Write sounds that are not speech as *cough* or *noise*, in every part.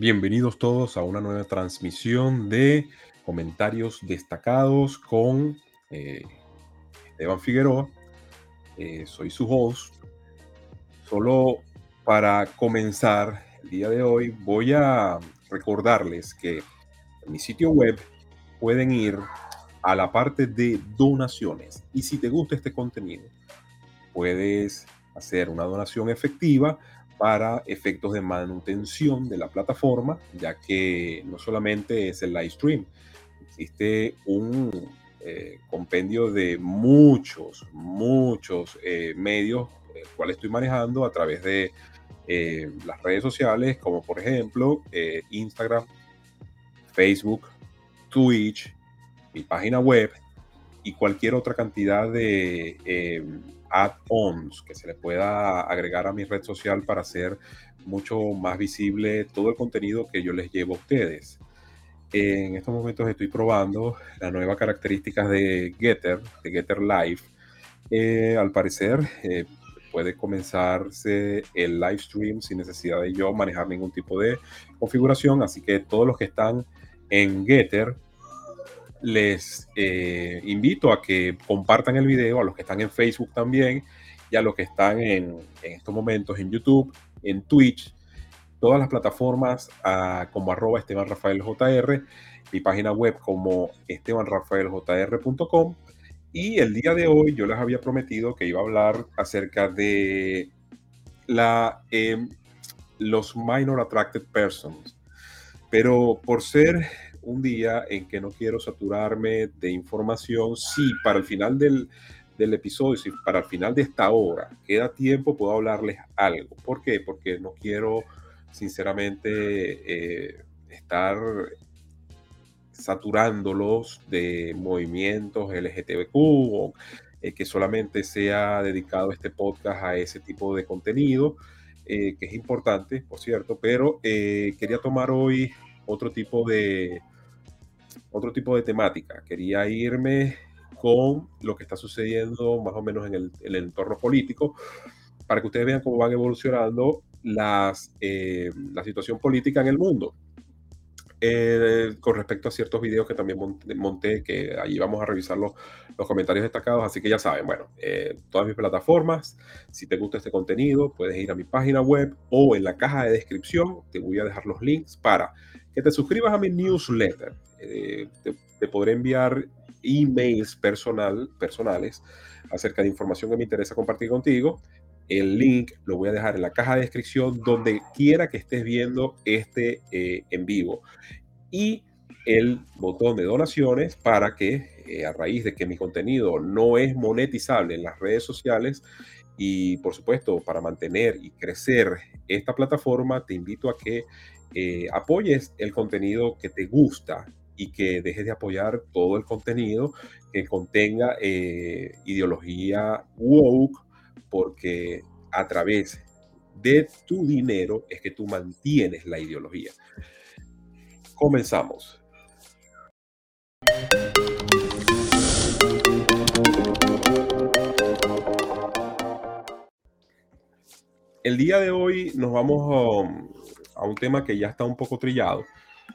Bienvenidos todos a una nueva transmisión de comentarios destacados con eh, Esteban Figueroa. Eh, soy su host. Solo para comenzar el día de hoy voy a recordarles que en mi sitio web pueden ir a la parte de donaciones y si te gusta este contenido puedes hacer una donación efectiva para efectos de manutención de la plataforma, ya que no solamente es el live stream, existe un eh, compendio de muchos, muchos eh, medios, el cual estoy manejando a través de eh, las redes sociales, como por ejemplo Instagram, Facebook, Twitch, mi página web y cualquier otra cantidad de add-ons que se le pueda agregar a mi red social para hacer mucho más visible todo el contenido que yo les llevo a ustedes. En estos momentos estoy probando las nuevas características de Getter, de Getter Live. Eh, al parecer eh, puede comenzarse el live stream sin necesidad de yo manejar ningún tipo de configuración, así que todos los que están en Getter les eh, invito a que compartan el video, a los que están en Facebook también y a los que están en, estos momentos en YouTube, en Twitch, todas las plataformas como arroba Esteban Rafael mi página web como estebanrafaeljr.com y el día de hoy yo les había prometido que iba a hablar acerca de em, los minor attracted persons. Pero por ser un día en que no quiero saturarme de información. Si para el final del, episodio, si para el final de esta hora queda tiempo, puedo hablarles algo. ¿Por qué? Porque no quiero, sinceramente, eh, estar saturándolos de movimientos LGTBQ o eh, que solamente sea dedicado este podcast a ese tipo de contenido, eh, que es importante, por cierto, pero quería tomar hoy otro tipo de, otro tipo de temática. Quería irme con lo que está sucediendo más o menos en el, entorno político para que ustedes vean cómo van evolucionando las, eh, la situación política en el mundo. Eh, con respecto a ciertos videos que también monté, que ahí vamos a revisar los, los comentarios destacados, así que ya saben, bueno, eh, todas mis plataformas, si te gusta este contenido, puedes ir a mi página web o en la caja de descripción, te voy a dejar los links para que te suscribas a mi newsletter. Eh, te, podré enviar emails personal, personales acerca de información que me interesa compartir contigo. El link lo voy a dejar en la caja de descripción donde quiera que estés viendo este eh, en vivo. Y el botón de donaciones para que eh, a raíz de que mi contenido no es monetizable en las redes sociales y por supuesto para mantener y crecer esta plataforma, te invito a que apoyes el contenido que te gusta y que dejes de apoyar todo el contenido que contenga eh, ideología woke, porque a través de tu dinero es que tú mantienes la ideología. Comenzamos. El día de hoy nos vamos um, a un tema que ya está un poco trillado,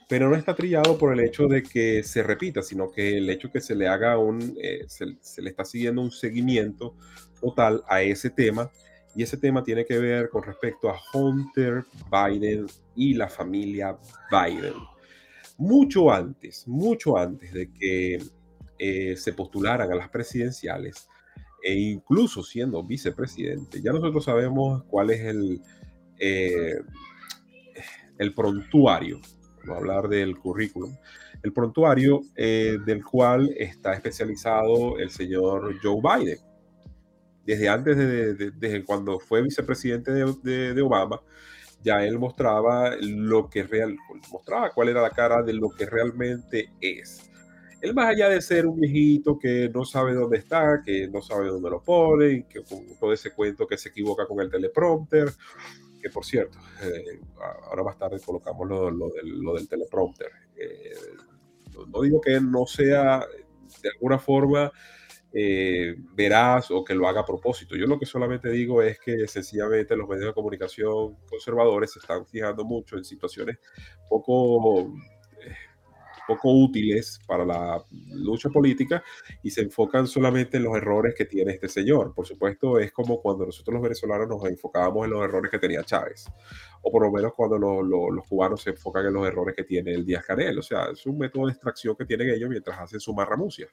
pero no está trillado por el hecho de que se repita, sino que el hecho que se le haga un, eh, se, le está siguiendo un seguimiento total a ese tema, y ese tema tiene que ver con respecto a Hunter Biden y la familia Biden. Mucho antes, mucho antes de que eh, se postularan a las presidenciales, e incluso siendo vicepresidente, ya nosotros sabemos cuál es el, eh, el prontuario hablar del currículum, el prontuario eh, del cual está especializado el señor Joe Biden. Desde antes, de, desde cuando fue vicepresidente de, Obama, ya él mostraba lo que real, mostraba cuál era la cara de lo que realmente es. Él más allá de ser un viejito que no sabe dónde está, que no sabe dónde lo pone, que con todo ese cuento que se equivoca con el teleprompter, que por cierto, eh, ahora más tarde colocamos lo, del, teleprompter. Eh, no digo que no sea de alguna forma eh, veraz o que lo haga a propósito. Yo lo que solamente digo es que sencillamente los medios de comunicación conservadores se están fijando mucho en situaciones poco poco útiles para la lucha política y se enfocan solamente en los errores que tiene este señor. Por supuesto, es como cuando nosotros los venezolanos nos enfocábamos en los errores que tenía Chávez, o por lo menos cuando los cubanos se enfocan en los errores que tiene el Díaz Canel. O sea, es un método de extracción que tienen ellos mientras hacen su marramucia.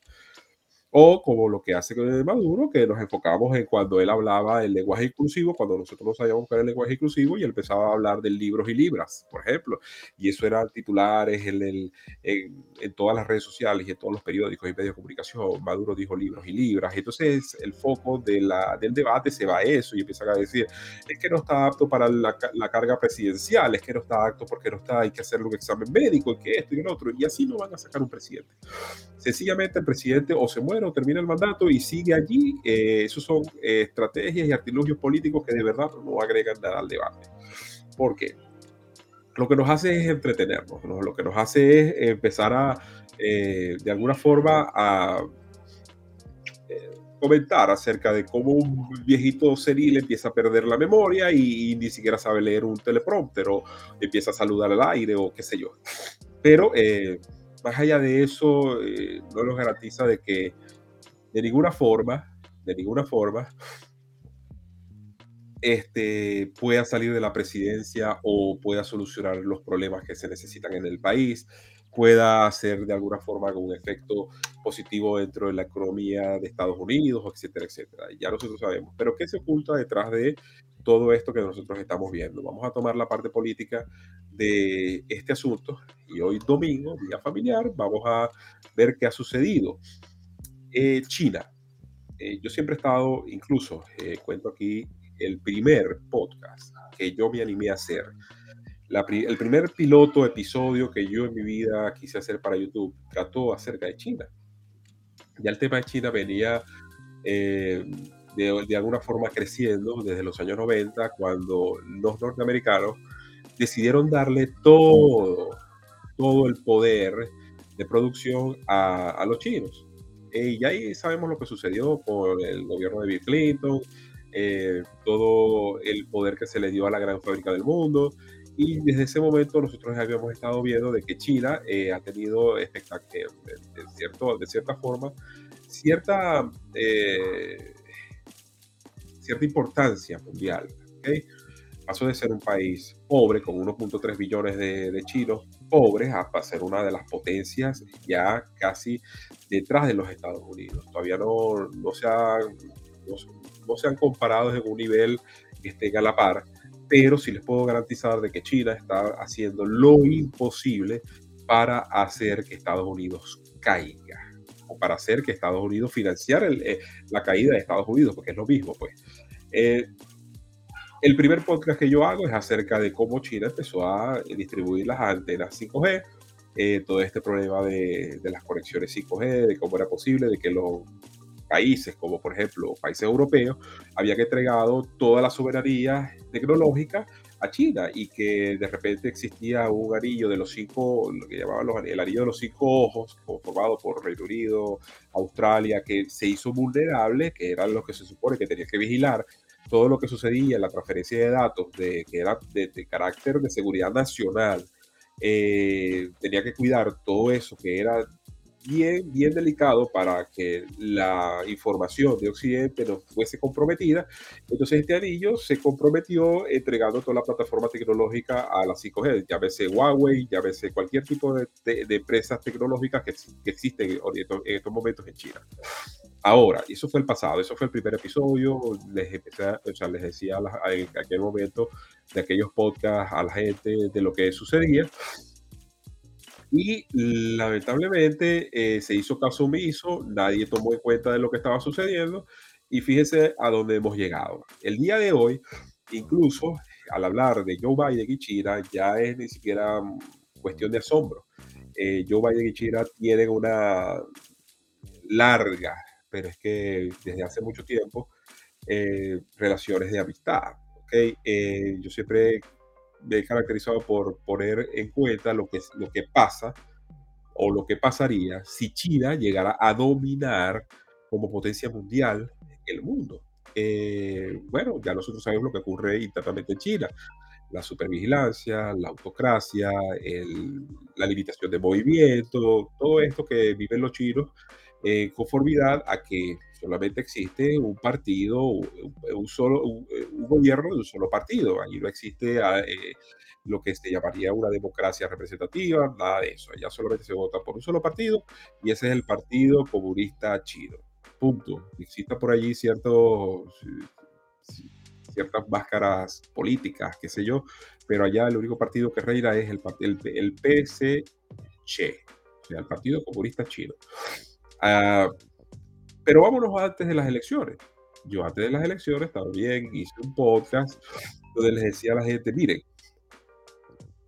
O como lo que hace Maduro, que nos enfocamos en cuando él hablaba el lenguaje inclusivo, cuando nosotros no sabíamos era el lenguaje inclusivo, y empezaba a hablar de libros y libras, por ejemplo. Y eso eran titulares en, el, en, en, todas las redes sociales y en todos los periódicos y medios de comunicación. Maduro dijo libros y libras. Entonces el foco de la, del debate se va a eso y empiezan a decir, es que no está apto para la, la carga presidencial, es que no está apto porque no está, hay que hacerle un examen médico, que esto y el otro. Y así no van a sacar un presidente. Sencillamente el presidente o se muere o termina el mandato y sigue allí. Eh, esos son eh, estrategias y artilugios políticos que de verdad no agregan nada al debate. ¿Por qué? Lo que nos hace es entretenernos, lo que nos hace es empezar a, eh, de alguna forma, a comentar acerca de cómo un viejito senil empieza a perder la memoria y, ni siquiera sabe leer un teleprompter o empieza a saludar al aire o qué sé yo. Pero más allá de eso, no nos garantiza de que de ninguna forma, de ninguna forma, este, pueda salir de la presidencia o pueda solucionar los problemas que se necesitan en el país, pueda hacer de alguna forma un efecto positivo dentro de la economía de Estados Unidos, etcétera, etcétera. Ya nosotros sabemos. Pero ¿qué se oculta detrás de todo esto que nosotros estamos viendo? Vamos a tomar la parte política de este asunto y hoy domingo, día familiar, vamos a ver qué ha sucedido. Eh, China. Eh, yo siempre he estado, incluso, eh, cuento aquí, el primer podcast que yo me animé a hacer. el primer piloto episodio que yo en mi vida quise hacer para YouTube trató acerca de China. Ya el tema de China venía de, alguna forma creciendo desde los años 90, cuando los norteamericanos decidieron darle todo, todo el poder de producción a los chinos. Eh, y ahí sabemos lo que sucedió con el gobierno de Bill Clinton, eh, todo el poder que se le dio a la gran fábrica del mundo. Y desde ese momento nosotros habíamos estado viendo de que China eh, ha tenido, de, cierto, de cierta forma, cierta, cierta importancia mundial. ¿okay? Pasó de ser un país pobre con 1.3 billones de, de chinos pobres a ser una de las potencias ya casi detrás de los Estados Unidos. Todavía no, no, se, han, no, se han comparado en un nivel que esté a la par, pero sí les puedo garantizar de que China está haciendo lo imposible para hacer que Estados Unidos caiga o para hacer que Estados Unidos financiar eh, la caída de Estados Unidos, porque es lo mismo, pues. Eh, el primer podcast que yo hago es acerca de cómo China empezó a distribuir las antenas 5G, eh, todo este problema de, las conexiones 5G, de cómo era posible, de que los países, como por ejemplo países europeos, habían entregado toda la soberanía tecnológica a China y que de repente existía un anillo de los cinco, lo que llamaban el anillo de los cinco ojos, formado por Reino Unido, Australia, que se hizo vulnerable, que eran los que se supone que tenía que vigilar todo lo que sucedía la transferencia de datos de, que era de, carácter de seguridad nacional, eh, tenía que cuidar todo eso que era bien, bien delicado para que la información de Occidente no fuese comprometida. Entonces este anillo se comprometió entregando toda la plataforma tecnológica a la 5G, llámese Huawei, llámese cualquier tipo de, de, empresas tecnológicas que, que existen en estos momentos en China. Ahora, eso fue el pasado, eso fue el primer episodio, les, empecé, o sea, les decía en aquel momento de aquellos podcasts a la gente de lo que sucedía. Y lamentablemente eh, se hizo caso omiso, nadie tomó en cuenta de lo que estaba sucediendo y fíjense a dónde hemos llegado. El día de hoy, incluso al hablar de Joe Biden y China, ya es ni siquiera cuestión de asombro. Eh, Joe Biden y China tienen una larga pero es que desde hace mucho tiempo, eh, relaciones de amistad. ¿okay? Yo siempre he caracterizado por poner en cuenta lo que, lo que pasa o lo que pasaría si China llegara a dominar como potencia mundial el mundo. Eh, bueno, ya nosotros sabemos lo que ocurre internamente en China. La supervigilancia, la autocracia, la limitación de movimiento, todo esto que viven los chinos en conformidad a que solamente existe un partido, un, solo, un, gobierno de un solo partido. Ahí no existe ah, eh, lo que se llamaría una democracia representativa, nada de eso. Allá solamente se vota por un solo partido y ese es el Partido Comunista Chino. Punto. Existen por allí ciertos, ciertas máscaras políticas, qué sé yo, pero allá el único partido que reina es el, el, el PSC, o sea, el Partido Comunista Chino. Uh, pero vámonos antes de las elecciones. Yo antes de las elecciones también hice un podcast donde les decía a la gente, miren,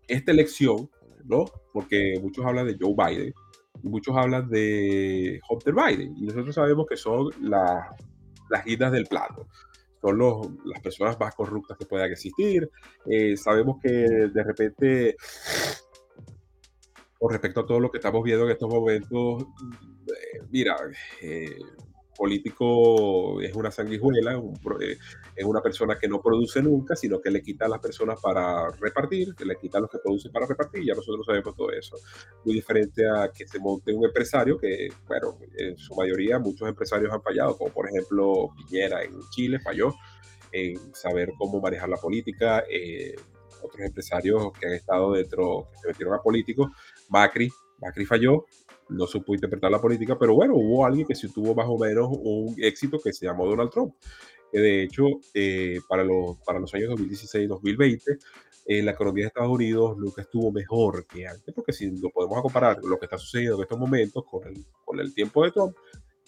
esta elección, ¿no? Porque muchos hablan de Joe Biden, muchos hablan de Hunter Biden, y nosotros sabemos que son las guindas del plato. Son los, las personas más corruptas que puedan existir. Eh, sabemos que de repente, con respecto a todo lo que estamos viendo en estos momentos, mira, eh, político es una sanguijuela, eh, es una persona que no produce nunca, sino que le quita a las personas para repartir, le quita a los que producen para repartir, ya nosotros sabemos todo eso. Muy diferente a que se monte un empresario que, bueno, en su mayoría muchos empresarios han fallado, como por ejemplo Piñera en Chile falló en saber cómo manejar la política, eh, otros empresarios que han estado dentro, que se metieron a políticos, Macri, Macri falló, no supo interpretar la política, pero bueno, hubo alguien que sí tuvo más o menos un éxito que se llamó Donald Trump, de hecho eh, para, los, para los años 2016-2020 eh, la economía de Estados Unidos nunca estuvo mejor que antes, porque si lo podemos comparar lo que está sucediendo en estos momentos con el, con el tiempo de Trump,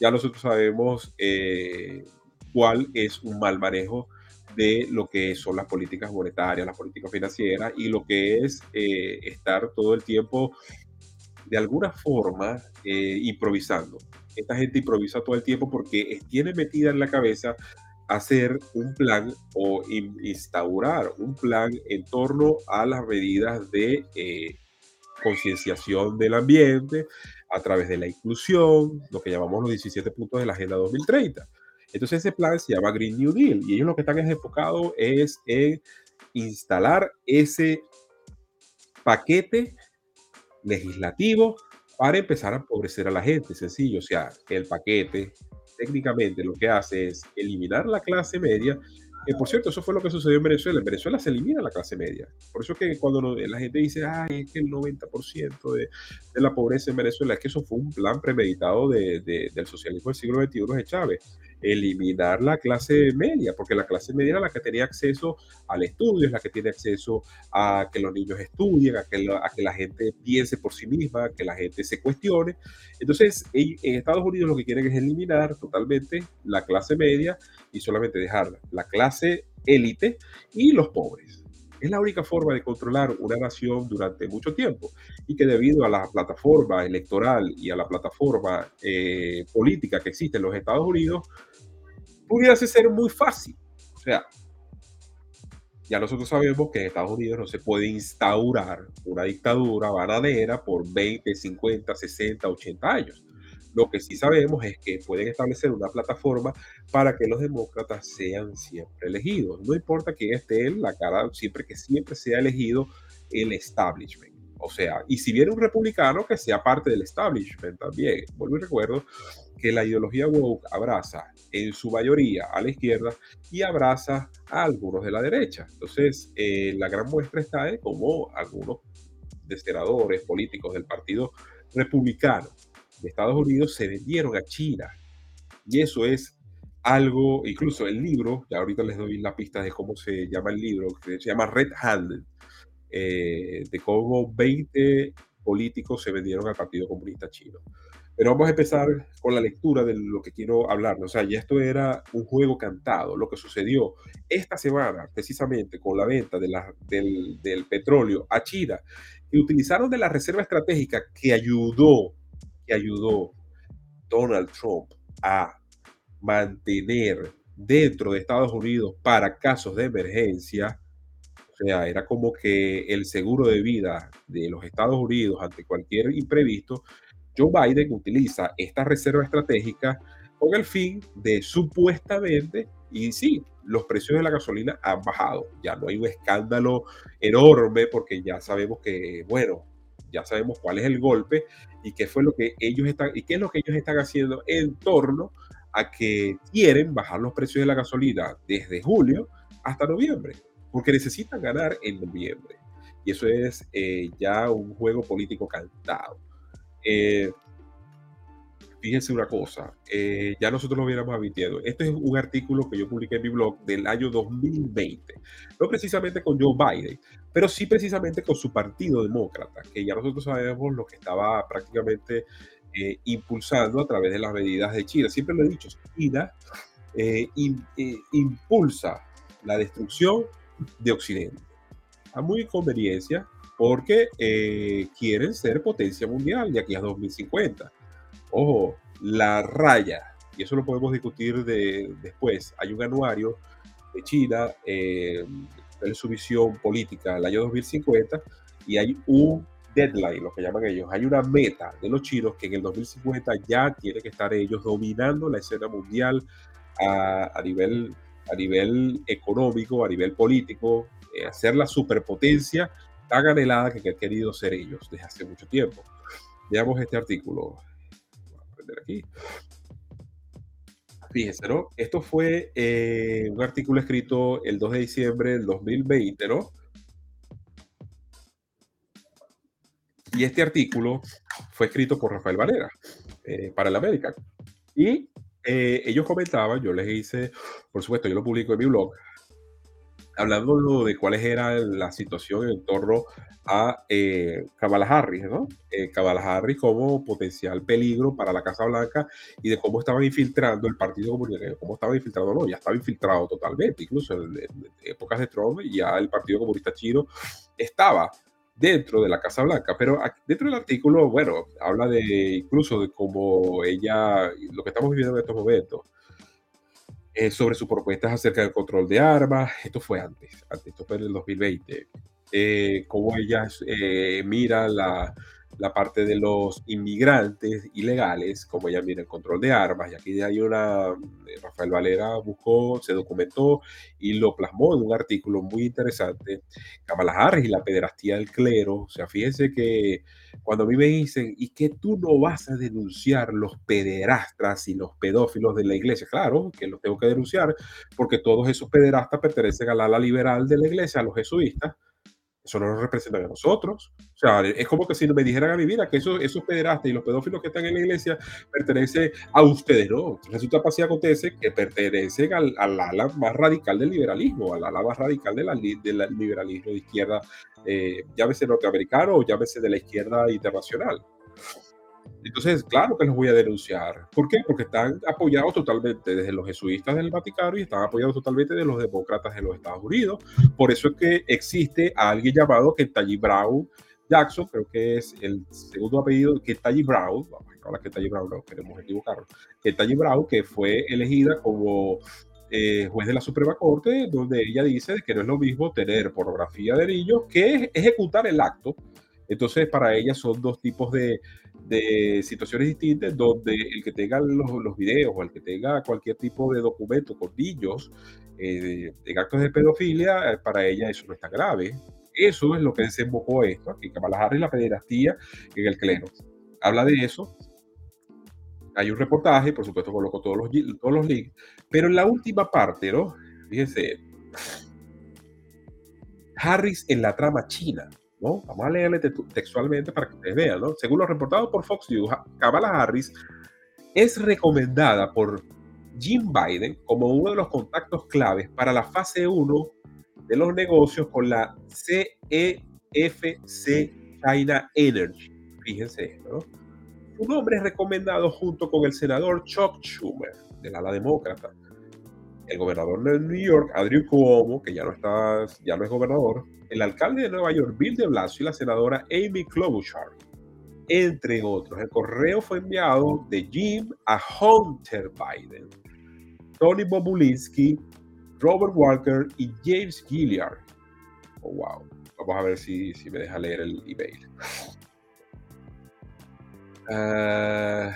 ya nosotros sabemos eh, cuál es un mal manejo de lo que son las políticas monetarias, las políticas financieras y lo que es estar todo el tiempo de alguna forma eh, improvisando. Esta gente improvisa todo el tiempo porque tiene metida en la cabeza hacer un plan o instaurar un plan en torno a las medidas de eh, concienciación del ambiente a través de la inclusión, lo que llamamos los 17 puntos de la Agenda 2030. Entonces ese plan se llama Green New Deal y ellos lo que están enfocados es en instalar ese paquete legislativo para empezar a empobrecer a la gente, sencillo. O sea, el paquete técnicamente lo que hace es eliminar la clase media. Que por cierto, eso fue lo que sucedió en Venezuela. En Venezuela se elimina la clase media. Por eso que cuando la gente dice, ay, es que el 90% de, de, la pobreza en Venezuela, es que eso fue un plan premeditado de, del socialismo del siglo XXI de Chávez eliminar la clase media, porque la clase media era la que tenía acceso al estudio, es la que tiene acceso a que los niños estudien, a que, a que la gente piense por sí misma, que la gente se cuestione. Entonces, en, Estados Unidos lo que quieren es eliminar totalmente la clase media y solamente dejar la clase élite y los pobres. Es la única forma de controlar una nación durante mucho tiempo y que debido a la plataforma electoral y a la plataforma eh, política que existe en los Estados Unidos, pudiese ser muy fácil. O sea, ya nosotros sabemos que en Estados Unidos no se puede instaurar una dictadura bananera por 20, 50, 60, 80 años. Lo que sí sabemos es que pueden establecer una plataforma para que los demócratas sean siempre elegidos. No importa quién esté en la cara, siempre que siempre sea elegido el establishment. O sea, y si viene un republicano, que sea parte del establishment también. Vuelvo y recuerdo que la ideología woke abraza en su mayoría a la izquierda y abraza a algunos de la derecha. Entonces, eh, la gran muestra está en cómo algunos de senadores políticos del Partido Republicano de Estados Unidos se vendieron a China. Y eso es algo, incluso el libro, ya ahorita les doy la pista de cómo se llama el libro, que se llama Red Handed, eh, de cómo 20 políticos se vendieron al Partido Comunista Chino. Pero vamos a empezar con la lectura de lo que quiero hablar. O sea, ya esto era un juego cantado. Lo que sucedió esta semana, precisamente con la venta de la, del, del, petróleo a China, y utilizaron de la reserva estratégica que ayudó, que ayudó Donald Trump a mantener dentro de Estados Unidos para casos de emergencia. O sea, era como que el seguro de vida de los Estados Unidos ante cualquier imprevisto Joe Biden utiliza esta reserva estratégica con el fin de supuestamente, y sí, los precios de la gasolina han bajado. Ya no hay un escándalo enorme porque ya sabemos que, bueno, ya sabemos cuál es el golpe y qué fue lo que ellos están y qué es lo que ellos están haciendo en torno a que quieren bajar los precios de la gasolina desde julio hasta noviembre, porque necesitan ganar en noviembre. Y eso es eh, ya un juego político cantado. Eh, fíjense una cosa, eh, ya nosotros lo hubiéramos admitido. Este es un artículo que yo publiqué en mi blog del año 2020, no precisamente con Joe Biden, pero sí precisamente con su partido demócrata, que ya nosotros sabemos lo que estaba prácticamente eh, impulsando a través de las medidas de China. Siempre lo he dicho, China eh, impulsa la destrucción de Occidente a muy conveniencia porque quieren ser potencia mundial de aquí a 2050 ojo, la raya, y eso lo podemos discutir de, después, hay un anuario de China, eh, en su visión política el año 2050, y hay un deadline, lo que llaman ellos, hay una meta de los chinos que en el 2050 ya tiene que estar ellos dominando la escena mundial a, nivel, a nivel económico, a nivel político, eh, hacer la superpotencia tan anhelada que han querido ser ellos desde hace mucho tiempo. Veamos este artículo aquí. Fíjense, ¿no? Esto fue eh, un artículo escrito el 2 de diciembre del 2020, ¿no? Y este artículo fue escrito por Rafael Valera eh, para el América. Y eh, ellos comentaban, yo les hice, por supuesto, yo lo publico en mi blog, hablando de cuáles era la situación en torno a eh, Kamala Harris, ¿no? Eh, Kamala Harris como potencial peligro para la Casa Blanca y de cómo estaban infiltrando el Partido Comunista, cómo estaba infiltrado, no, ya estaba infiltrado totalmente, incluso en, épocas de Trump ya el Partido Comunista Chino estaba dentro de la Casa Blanca, pero dentro del artículo, bueno, habla de incluso de cómo ella, lo que estamos viviendo en estos momentos, eh, sobre sus propuestas acerca del control de armas. Esto fue antes, antes esto fue en el 2020. Eh, cómo ella eh, mira la, la parte de los inmigrantes ilegales, como ella mira el control de armas, y aquí hay una, eh, Rafael Valera buscó, se documentó y lo plasmó en un artículo muy interesante, Kamala Harris y la pederastía del clero, o sea, fíjense que cuando a mí me dicen, ¿y que tú no vas a denunciar los pederastras y los pedófilos de la iglesia? Claro, que los tengo que denunciar, porque todos esos pederastas pertenecen al ala liberal de la iglesia, a los jesuitas, eso no nos representa a nosotros. O sea, es como que si me dijeran a mi vida que esos, esos pederastas y los pedófilos que están en la iglesia pertenecen a ustedes, ¿no? Resulta así acontece que pertenecen al, ala más radical del liberalismo, al ala más radical del liberalismo de izquierda, eh, llámese norteamericano o llámese de la izquierda internacional. Entonces, claro que los voy a denunciar. ¿Por qué? Porque están apoyados totalmente desde los jesuitas del Vaticano y están apoyados totalmente de los demócratas de los Estados Unidos. Por eso es que existe alguien llamado Kentucky Brown Jackson, creo que es el segundo apellido, Kentucky Brown, a hablar Kentucky Brown, no queremos equivocarnos, Kentucky Brown, que fue elegida como eh, juez de la Suprema Corte, donde ella dice que no es lo mismo tener pornografía de niños que ejecutar el acto. Entonces, para ella son dos tipos de, de situaciones distintas donde el que tenga los, los, videos o el que tenga cualquier tipo de documento con niños eh, en actos de pedofilia, eh, para ella eso no está grave. Eso es lo que desembocó esto, aquí Kamala Harris, la pederastía en el clero. Habla de eso. Hay un reportaje, por supuesto coloco todos los, todos los links, pero en la última parte, ¿no? Fíjense, Harris en la trama china Vamos a leerle textualmente para que ustedes vean, ¿no? Según lo reportado por Fox News, Kamala Harris es recomendada por Jim Biden como uno de los contactos claves para la fase 1 de los negocios con la CEFC China Energy. Fíjense esto, ¿no? Su nombre es recomendado junto con el senador Chuck Schumer, del ala demócrata, el gobernador de New York, Andrew Cuomo, que ya no, está, ya no es gobernador, el alcalde de Nueva York, Bill de Blasio, y la senadora Amy Klobuchar, entre otros. El correo fue enviado de Jim a Hunter Biden, Tony Bobulinski, Robert Walker y James Gilliard. Oh, wow. Vamos a ver si, me deja leer el email. Uh,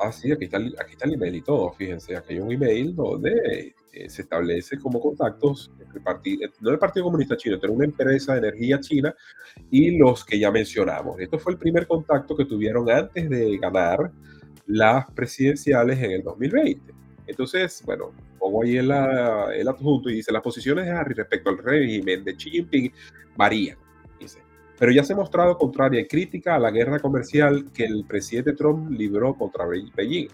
Ah, sí, aquí está, el, aquí está el email y todo, fíjense, aquí hay un email donde eh, se establece como contactos entre partido, eh, no el Partido Comunista Chino, pero una empresa de energía china y los que ya mencionamos. Esto fue el primer contacto que tuvieron antes de ganar las presidenciales en el 2020. Entonces, bueno, pongo ahí el, el adjunto y dice, las posiciones de Harry respecto al régimen de Xi Jinping varían. Pero ya se ha mostrado contraria y crítica a la guerra comercial que el presidente Trump libró contra Beijing.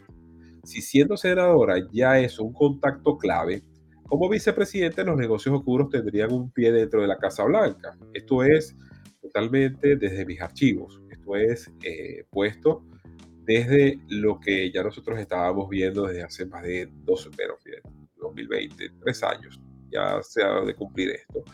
Si siendo senadora ya es un contacto clave, como vicepresidente los negocios oscuros tendrían un pie dentro de la Casa Blanca. Esto es totalmente desde mis archivos. Esto es eh, puesto desde lo que ya nosotros estábamos viendo desde hace más de dos, pero 2020, tres años ya se ha de cumplir esto.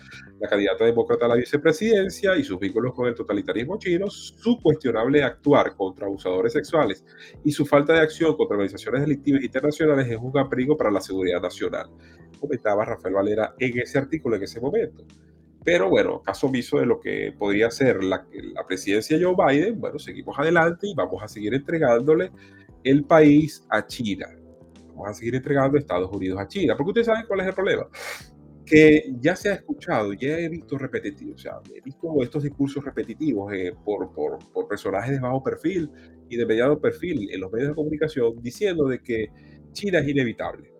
La candidata demócrata a la vicepresidencia y sus vínculos con el totalitarismo chino, su cuestionable actuar contra abusadores sexuales y su falta de acción contra organizaciones delictivas internacionales es un abrigo para la seguridad nacional, comentaba Rafael Valera en ese artículo en ese momento. Pero bueno, caso omiso de lo que podría ser la, la presidencia de Joe Biden, bueno, seguimos adelante y vamos a seguir entregándole el país a China vamos a seguir entregando Estados Unidos a China. Porque ustedes saben cuál es el problema. Que ya se ha escuchado, ya he visto repetitivos, o sea, he visto estos discursos repetitivos eh, por, por, por, personajes de bajo perfil y de mediano perfil en los medios de comunicación diciendo de que China es inevitable.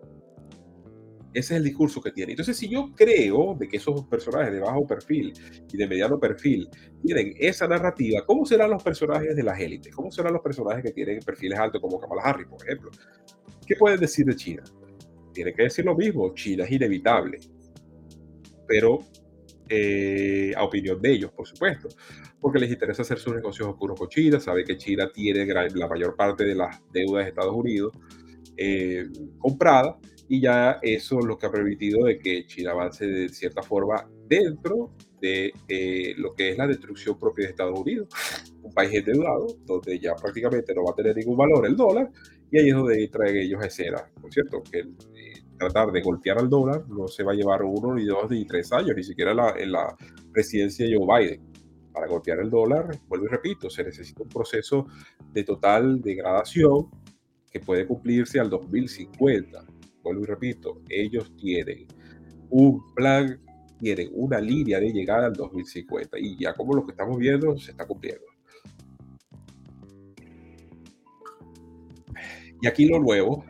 Ese es el discurso que tiene. Entonces, si yo creo de que esos personajes de bajo perfil y de mediano perfil tienen esa narrativa, ¿cómo serán los personajes de las élites? ¿Cómo serán los personajes que tienen perfiles altos como Kamala Harris, por ejemplo? ¿Qué pueden decir de China? Tienen que decir lo mismo, China es inevitable, pero eh, a opinión de ellos, por supuesto, porque les interesa hacer sus negocios oscuros con China, sabe que China tiene la mayor parte de las deudas de Estados Unidos eh, comprada y ya eso es lo que ha permitido de que China avance de cierta forma dentro de eh, lo que es la destrucción propia de Estados Unidos, un país endeudado donde ya prácticamente no va a tener ningún valor el dólar y ahí es donde traen ellos escena, por cierto, que eh, tratar de golpear al dólar no se va a llevar uno, ni dos, ni tres años, ni siquiera la, en la presidencia de Joe Biden. Para golpear el dólar, vuelvo y repito, se necesita un proceso de total degradación que puede cumplirse al 2050. Vuelvo y repito, ellos tienen un plan, tienen una línea de llegada al 2050 y ya como lo que estamos viendo se está cumpliendo. Y aquí lo nuevo,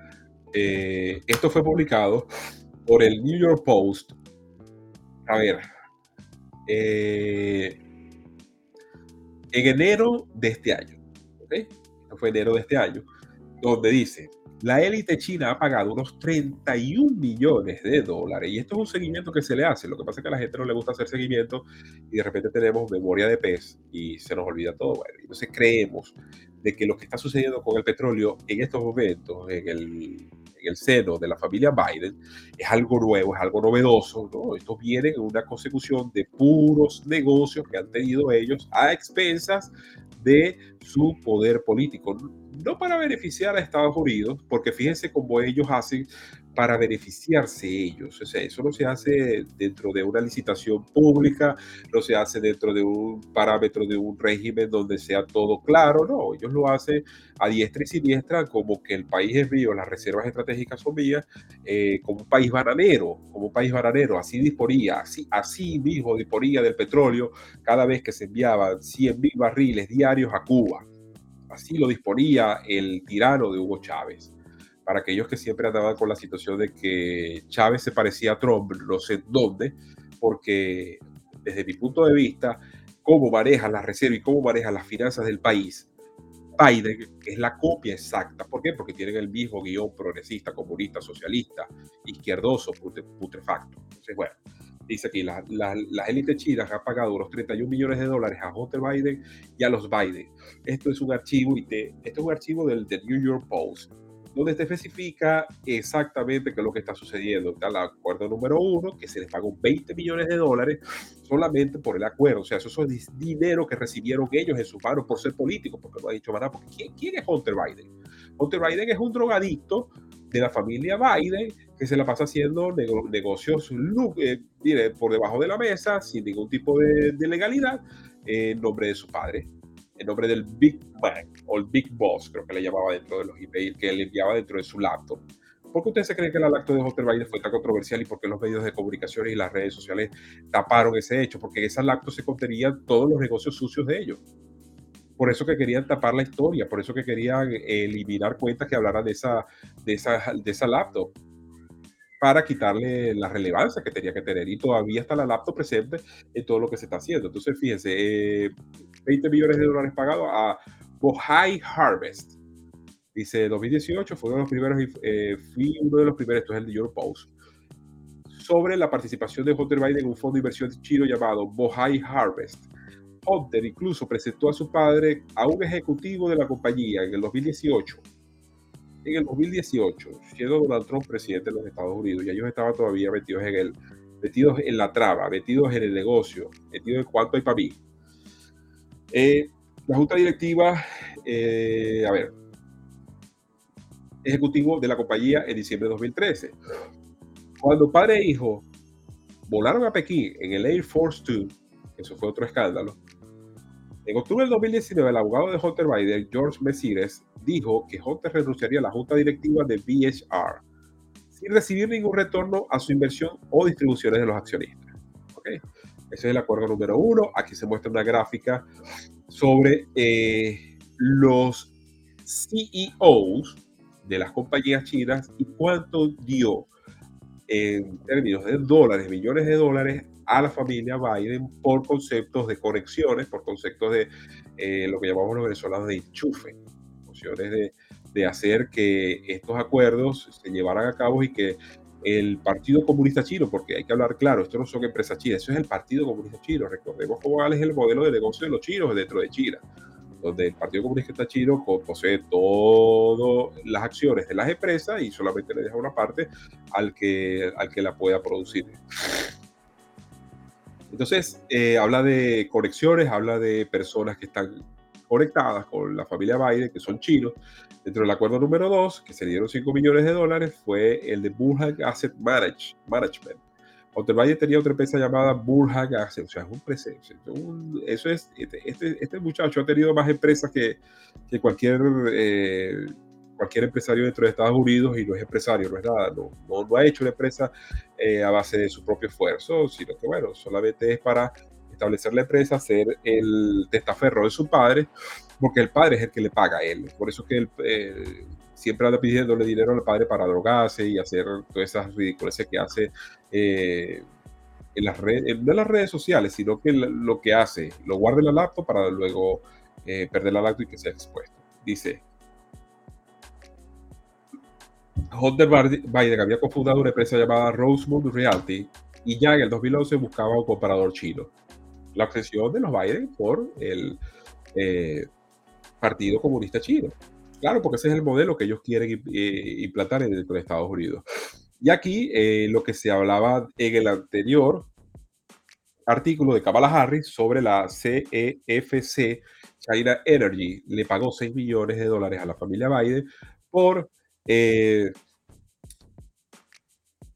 eh, esto fue publicado por el New York Post. A ver, eh, en enero de este año, fue enero de este año, donde dice, la élite china ha pagado unos 31 millones de dólares y esto es un seguimiento que se le hace. Lo que pasa es que a la gente no le gusta hacer seguimiento y de repente tenemos memoria de pez y se nos olvida todo. Entonces creemos de que lo que está sucediendo con el petróleo en estos momentos, en el, en el seno de la familia Biden, es algo nuevo, es algo novedoso. ¿no? Esto viene en una consecución de puros negocios que han tenido ellos a expensas de su poder político. No para beneficiar a Estados Unidos, porque fíjense cómo ellos hacen para beneficiarse ellos. O sea, eso no se hace dentro de una licitación pública, no se hace dentro de un parámetro de un régimen donde sea todo claro, no, ellos lo hacen a diestra y siniestra como que el país es mío, las reservas estratégicas son mías, eh, como un país bananero, como un país bananero, así disponía, así, así mismo disponía del petróleo cada vez que se enviaban 100 mil barriles diarios a Cuba. Así lo disponía el tirano de Hugo Chávez para aquellos que siempre andaban con la situación de que Chávez se parecía a Trump, no sé dónde, porque desde mi punto de vista, cómo maneja la reserva y cómo maneja las finanzas del país, Biden es la copia exacta. ¿Por qué? Porque tienen el mismo guion progresista, comunista, socialista, izquierdoso, putrefacto. Entonces, bueno, dice aquí, las élites chinas han pagado unos 31 millones de dólares a Hunter Biden y a los Biden. Esto es un archivo, y esto es un archivo del The New York Post donde te especifica exactamente qué es lo que está sucediendo. Está el acuerdo número uno, que se les pagó 20 millones de dólares solamente por el acuerdo. O sea, eso es dinero que recibieron ellos en sus manos por ser políticos, porque lo ha dicho Maná, porque ¿quién, es Hunter Biden? Hunter Biden es un drogadicto de la familia Biden que se la pasa haciendo negocios eh, por debajo de la mesa, sin ningún tipo de, legalidad, en nombre de su padre. En nombre del Big Mac o el Big Boss, creo que le llamaba dentro de los emails que le enviaba dentro de su laptop. ¿Por qué usted se que la laptop de Hunter Biden fue tan controversial y por qué los medios de comunicación y las redes sociales taparon ese hecho? Porque en esa laptop se contenían todos los negocios sucios de ellos. Por eso que querían tapar la historia, por eso que querían eliminar cuentas que hablaran de esa, de esa, de esa laptop para quitarle la relevancia que tenía que tener. Y todavía está la laptop presente en todo lo que se está haciendo. Entonces, fíjense, 20 eh, millones de dólares pagados a Bohai Harvest. Dice, 2018 fue uno de los primeros, eh, fui uno de los primeros, esto es el de Your Post, sobre la participación de Hunter Biden en un fondo de inversión chino llamado Bohai Harvest. Hunter incluso presentó a su padre a un ejecutivo de la compañía en el 2018 en el 2018, siendo Donald Trump presidente de los Estados Unidos, y ellos estaban todavía metidos en el, metidos en la traba, metidos en el negocio, metidos en cuánto hay para mí. Eh, la junta directiva, eh, a ver, ejecutivo de la compañía en diciembre de 2013. Cuando padre e hijo volaron a Pekín en el Air Force Two, eso fue otro escándalo, en octubre del 2019, el abogado de Hunter Biden, George Messires, dijo que Hunter renunciaría a la junta directiva de BHR sin recibir ningún retorno a su inversión o distribuciones de los accionistas. ¿Okay? Ese es el acuerdo número uno. Aquí se muestra una gráfica sobre eh, los CEOs de las compañías chinas y cuánto dio en términos de dólares, millones de dólares a la familia Biden por conceptos de conexiones, por conceptos de eh, lo que llamamos los venezolanos de enchufe, opciones de, de hacer que estos acuerdos se llevaran a cabo y que el Partido Comunista Chino, porque hay que hablar claro, esto no son empresas chinas, eso es el Partido Comunista Chino. Recordemos cómo es el modelo de negocio de los chinos dentro de China, donde el Partido Comunista Chino posee todas las acciones de las empresas y solamente le deja una parte al que, al que la pueda producir. Entonces, eh, habla de conexiones, habla de personas que están conectadas con la familia Biden, que son chinos. Dentro del acuerdo número 2, que se dieron 5 millones de dólares, fue el de Burhag Asset Manage, Management. Biden tenía otra empresa llamada Burhag Asset, o sea, es un presencia. Eso es, este, este, este, muchacho ha tenido más empresas que, que cualquier eh, cualquier empresario dentro de Estados Unidos y no es empresario, no es nada, no, no, ha hecho una empresa eh, a base de su propio esfuerzo, sino que bueno, solamente es para establecer la empresa, ser el testaferro de su padre, porque el padre es el que le paga a él. Por eso que él eh, siempre anda pidiéndole dinero al padre para drogarse y hacer todas esas ridiculeces que hace eh, en las redes, no en las redes sociales, sino que lo que hace, lo guarda en la laptop para luego perder la laptop y que sea expuesto. Dice, Hunter Biden había cofundado una empresa llamada Rosemont Realty y ya en el 2011 buscaba un comparador chino. La obsesión de los Biden por el eh, Partido Comunista Chino. Claro, porque ese es el modelo que ellos quieren eh, implantar dentro de Estados Unidos. Y aquí eh, lo que se hablaba en el anterior artículo de Kamala Harris sobre la CEFC, China Energy, le pagó 6 millones de dólares a la familia Biden por eh,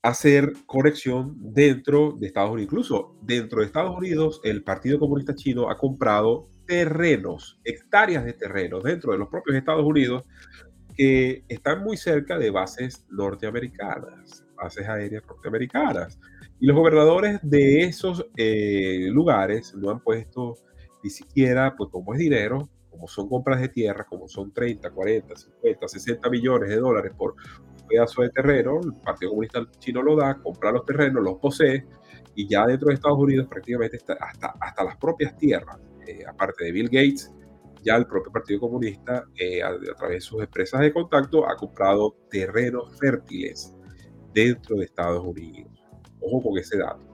hacer conexión dentro de Estados Unidos. Incluso dentro de Estados Unidos, el Partido Comunista Chino ha comprado terrenos, hectáreas de terrenos dentro de los propios Estados Unidos que están muy cerca de bases norteamericanas, bases aéreas norteamericanas. Y los gobernadores de esos eh, lugares no han puesto ni siquiera, pues como es dinero, como son compras de tierra, como son 30, 40, 50, 60 millones de dólares por pedazo de terreno, el Partido Comunista Chino lo da, compra los terrenos, los posee, y ya dentro de Estados Unidos prácticamente está hasta, hasta las propias tierras, eh, aparte de Bill Gates, ya el propio Partido Comunista, eh, a, través de sus empresas de contacto, ha comprado terrenos fértiles dentro de Estados Unidos. Ojo con ese dato.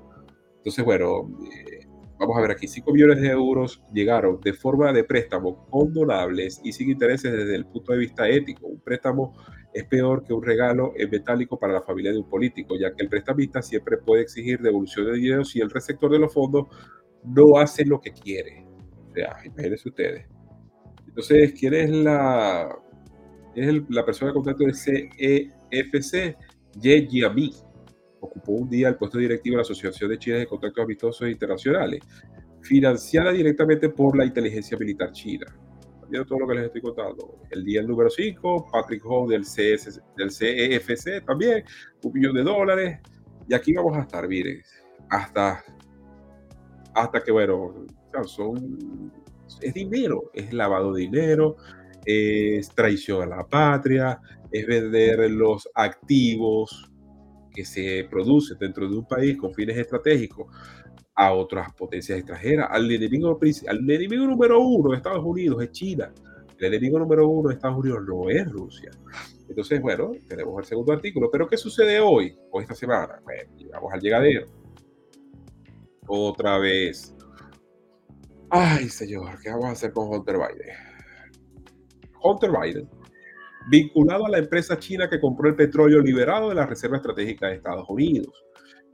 Entonces, bueno, eh, vamos a ver aquí, 5 millones de euros llegaron de forma de préstamo condonables y sin intereses desde el punto de vista ético. Un préstamo es peor que un regalo en metálico para la familia de un político, ya que el prestamista siempre puede exigir devolución de dinero si el receptor de los fondos no hace lo que quiere. O sea, imagínense ustedes. Entonces, ¿quién es la, es la persona de contacto de CEFC? Ye Jiami ocupó un día el puesto directivo de la Asociación de Chiles de Contactos Amistosos Internacionales. financiada directamente por la inteligencia militar china. Todo lo que les estoy contando. El día número 5, Patrick Ho del, CS, del CEFC también, un millón de dólares. Y aquí vamos a estar, miren, hasta, hasta que, bueno, son, es dinero, es lavado de dinero, es traición a la patria, es vender los activos que se producen dentro de un país con fines estratégicos a otras potencias extranjeras. Al enemigo, al enemigo número uno de Estados Unidos es China. El enemigo número uno de Estados Unidos no es Rusia. Entonces, bueno, tenemos el segundo artículo. Pero ¿qué sucede hoy o esta semana? Bueno, llegamos al llegadero. Otra vez. Ay, señor, ¿qué vamos a hacer con Hunter Biden? Hunter Biden, vinculado a la empresa china que compró el petróleo liberado de la Reserva Estratégica de Estados Unidos.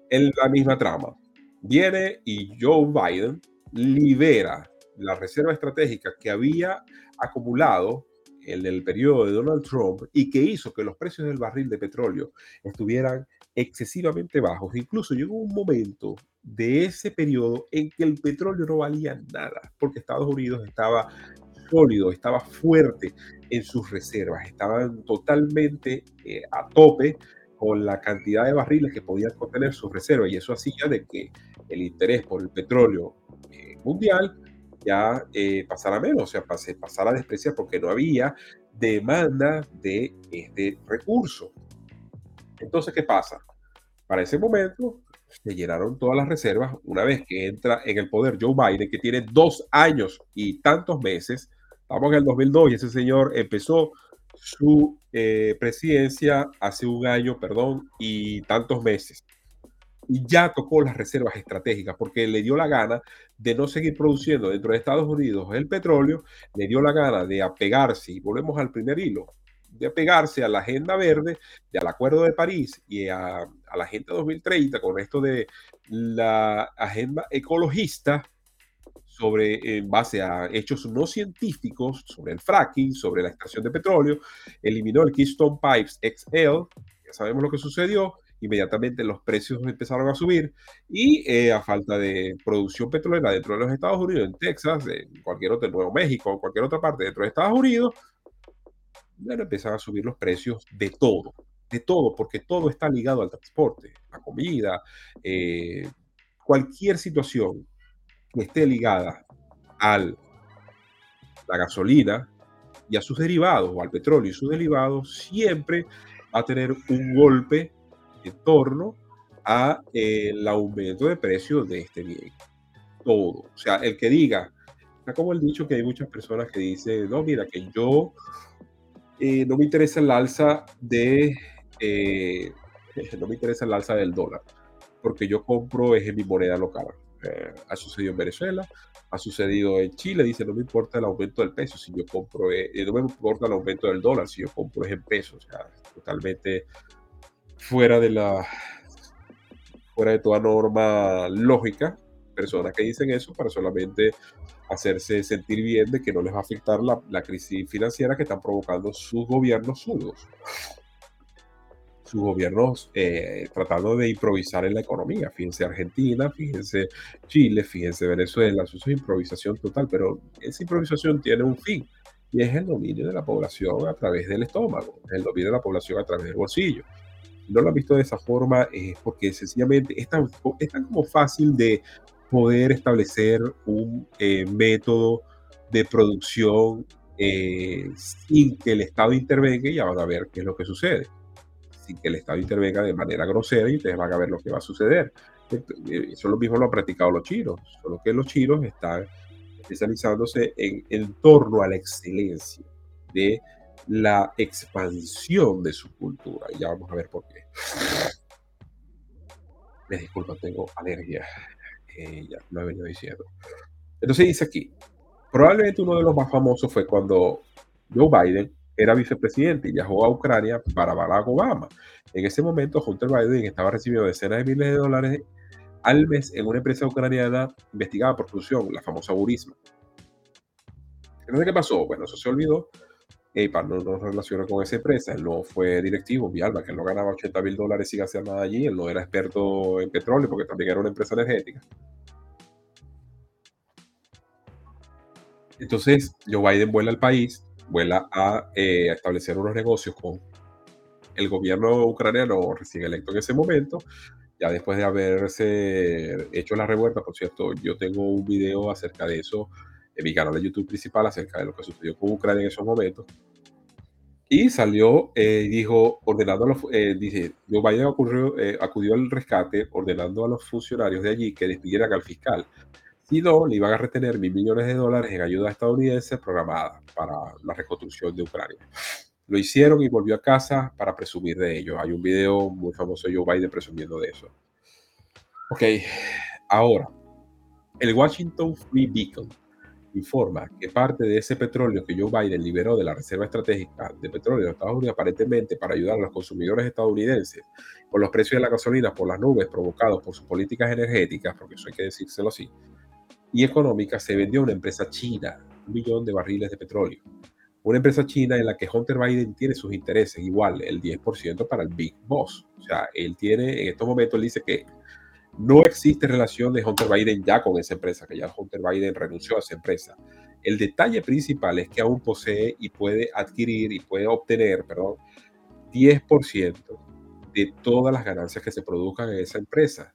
En la misma trama, viene y Joe Biden libera la reserva estratégica que había acumulado en el periodo de Donald Trump y que hizo que los precios del barril de petróleo estuvieran excesivamente bajos. Incluso llegó un momento de ese periodo en que el petróleo no valía nada, porque Estados Unidos estaba sólido, estaba fuerte en sus reservas, estaban totalmente eh, a tope con la cantidad de barriles que podían contener sus reservas y eso hacía de que el interés por el petróleo eh, mundial ya eh, pasara menos, o sea, pasara a despreciar porque no había demanda de este recurso. Entonces, ¿qué pasa? Para ese momento se llenaron todas las reservas una vez que entra en el poder Joe Biden, que tiene dos años y tantos meses. Estamos en el 2002 y ese señor empezó su eh, presidencia hace un año, perdón, y tantos meses. Y ya tocó las reservas estratégicas porque le dio la gana de no seguir produciendo dentro de Estados Unidos el petróleo, le dio la gana de apegarse, y volvemos al primer hilo, de apegarse a la agenda verde, de al Acuerdo de París y a, la Agenda 2030 con esto de la agenda ecologista sobre, en base a hechos no científicos, sobre el fracking, sobre la extracción de petróleo, eliminó el Keystone Pipes XL, ya sabemos lo que sucedió, inmediatamente los precios empezaron a subir y eh, a falta de producción petrolera dentro de los Estados Unidos, en Texas, en cualquier otro, en Nuevo México, en cualquier otra parte dentro de Estados Unidos, bueno, empezaron a subir los precios de todo, de todo, porque todo está ligado al transporte, la comida, eh, cualquier situación que esté ligada a la gasolina y a sus derivados, o al petróleo y sus derivados, siempre va a tener un golpe en torno a eh, el aumento de precios de este bien. Todo. O sea, el que diga, está como el dicho que hay muchas personas que dicen, no, mira, que yo eh, no me interesa el alza de, eh, *laughs* no me interesa el alza del dólar, porque yo compro es en mi moneda local. Eh, ha sucedido en Venezuela, ha sucedido en Chile, dice, no me importa el aumento del peso, si yo compro, eh, no me importa el aumento del dólar, si yo compro es en pesos, o sea, totalmente fuera de la, fuera de toda norma lógica, personas que dicen eso para solamente hacerse sentir bien de que no les va a afectar la, la crisis financiera que están provocando sus gobiernos sudos sus gobiernos eh, tratando de improvisar en la economía. Fíjense Argentina, fíjense Chile, fíjense Venezuela, eso es improvisación total, pero esa improvisación tiene un fin y es el dominio de la población a través del estómago, el dominio de la población a través del bolsillo. no lo han visto de esa forma es porque sencillamente es tan, como fácil de poder establecer un eh, método de producción eh, sin que el Estado intervenga y van a ver qué es lo que sucede sin que el Estado intervenga de manera grosera y ustedes van a ver lo que va a suceder. Eso lo mismo lo han practicado los chinos, solo que los chinos están especializándose en, en torno a la excelencia de la expansión de su cultura. Y ya vamos a ver por qué. Me disculpa, tengo alergia. Eh, ya lo he venido diciendo. Entonces dice aquí, probablemente uno de los más famosos fue cuando Joe Biden era vicepresidente y viajó a Ucrania para Barack Obama. En ese momento, Hunter Biden estaba recibiendo decenas de miles de dólares al mes en una empresa ucraniana investigada por corrupción, la famosa Burisma. Entonces, ¿qué pasó? Bueno, eso se olvidó. EIPAR no nos relaciona con esa empresa. Él no fue directivo, Vialba, que él no ganaba 80 mil dólares sin hacer nada allí. Él no era experto en petróleo porque también era una empresa energética. Entonces, Joe Biden vuela al país, vuela a, eh, a establecer unos negocios con el gobierno ucraniano recién electo en ese momento, ya después de haberse hecho la revuelta, por cierto, yo tengo un video acerca de eso en mi canal de YouTube principal, acerca de lo que sucedió con Ucrania en esos momentos. Y salió eh, dijo, ordenando a los, eh, dice, Joe Biden ocurrió, eh, acudió al rescate, ordenando a los funcionarios de allí que despidieran al fiscal. Si no, le iban a retener mil millones de dólares en ayuda estadounidense programada para la reconstrucción de Ucrania. Lo hicieron y volvió a casa para presumir de ello. Hay un video muy famoso de Joe Biden presumiendo de eso. Ok, ahora, el Washington Free Beacon informa que parte de ese petróleo que Joe Biden liberó de la Reserva Estratégica de Petróleo de Estados Unidos aparentemente para ayudar a los consumidores estadounidenses con los precios de la gasolina por las nubes provocados por sus políticas energéticas, porque eso hay que decírselo así, y económicas, se vendió a una empresa china, un millón de barriles de petróleo. Una empresa china en la que Hunter Biden tiene sus intereses, igual el 10% para el Big Boss. O sea, él tiene, en estos momentos, él dice que no existe relación de Hunter Biden ya con esa empresa, que ya Hunter Biden renunció a esa empresa. El detalle principal es que aún posee y puede adquirir y puede obtener, perdón, 10% de todas las ganancias que se produzcan en esa empresa.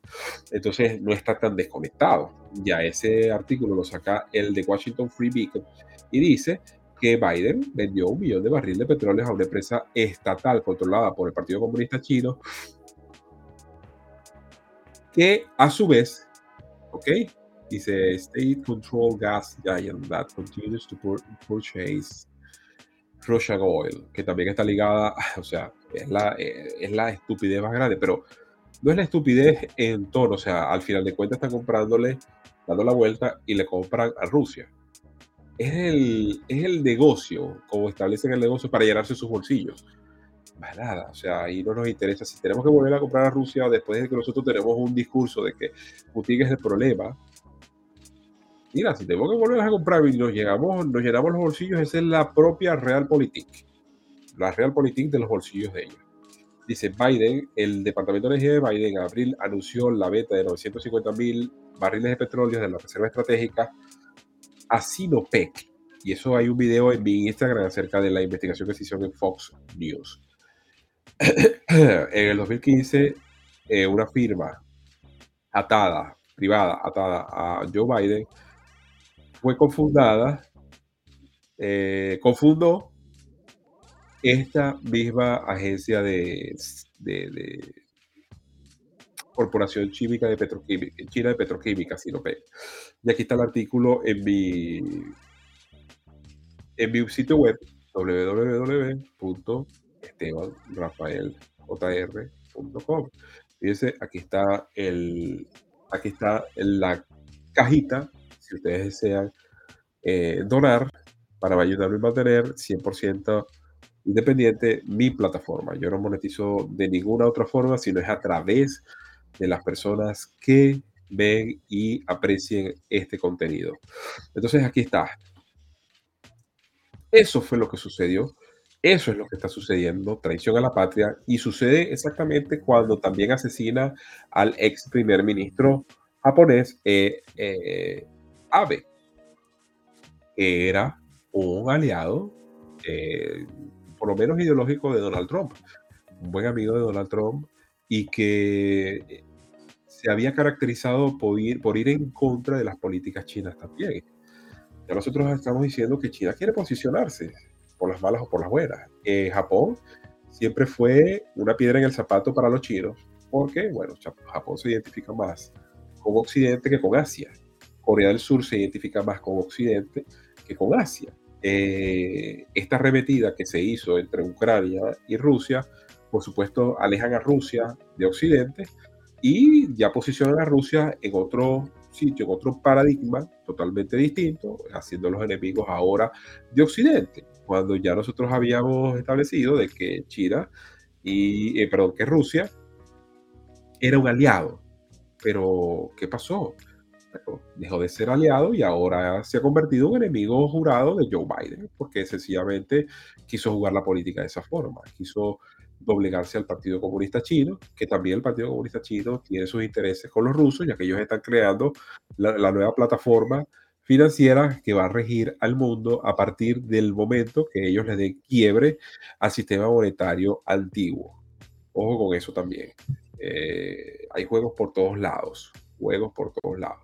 Entonces no está tan desconectado. Ya ese artículo lo saca el de Washington Free Beacon y dice que Biden vendió un millón de barriles de petróleo a una empresa estatal controlada por el Partido Comunista Chino que a su vez, ¿ok? Dice State Control Gas Giant that continues to purchase Russian oil, que también está ligada, *laughs* o sea, es la, eh, es la estupidez más grande, pero no es la estupidez en tono, o sea, al final de cuentas están comprándole, dando la vuelta y le compran a Rusia. Es el, es el negocio, como establecen el negocio para llenarse sus bolsillos más nada. O sea, ahí no nos interesa. Si tenemos que volver a comprar a Rusia después de que nosotros tenemos un discurso de que Putin es el problema, mira, si tenemos que volver a comprar y nos, llegamos, nos llenamos los bolsillos, esa es la propia Realpolitik. La Realpolitik de los bolsillos de ellos. Dice Biden, el Departamento de Energía de Biden en abril anunció la venta de 950 mil barriles de petróleo de la Reserva Estratégica a Sinopec. Y eso hay un video en mi Instagram acerca de la investigación que se hizo en Fox News. *coughs* en el 2015, eh, una firma atada, privada, atada a Joe Biden, fue confundada, eh, confundó esta misma agencia de, Corporación Química de Petroquímica, China de Petroquímica, Sinopec. Y aquí está el artículo en mi, en mi sitio web www estebanrafaeljr.com. Fíjense, aquí está el, aquí está la cajita, si ustedes desean eh, donar para ayudarme a mantener 100% independiente mi plataforma. Yo no monetizo de ninguna otra forma, sino es a través de las personas que ven y aprecien este contenido. Entonces aquí está. Eso fue lo que sucedió eso es lo que está sucediendo, traición a la patria, y sucede exactamente cuando también asesina al ex primer ministro japonés eh, eh, Abe, era un aliado, eh, por lo menos ideológico, de Donald Trump, un buen amigo de Donald Trump, y que se había caracterizado por ir, por ir en contra de las políticas chinas también. Ya nosotros estamos diciendo que China quiere posicionarse, por las malas o por las buenas. Eh, Japón siempre fue una piedra en el zapato para los chinos, porque, bueno, Japón se identifica más con Occidente que con Asia. Corea del Sur se identifica más con Occidente que con Asia. Eh, esta arremetida que se hizo entre Ucrania y Rusia, por supuesto, alejan a Rusia de Occidente y ya posicionan a Rusia en otro sitio, en otro paradigma totalmente distinto, haciendo los enemigos ahora de Occidente cuando ya nosotros habíamos establecido de que China y, eh, perdón, que Rusia era un aliado. Pero, ¿qué pasó? Dejó de ser aliado y ahora se ha convertido en enemigo jurado de Joe Biden, porque sencillamente quiso jugar la política de esa forma, quiso doblegarse al Partido Comunista Chino, que también el Partido Comunista Chino tiene sus intereses con los rusos, ya que ellos están creando la, nueva plataforma financiera que va a regir al mundo a partir del momento que ellos les den quiebre al sistema monetario antiguo. Ojo con eso también. Eh, hay juegos por todos lados, juegos por todos lados.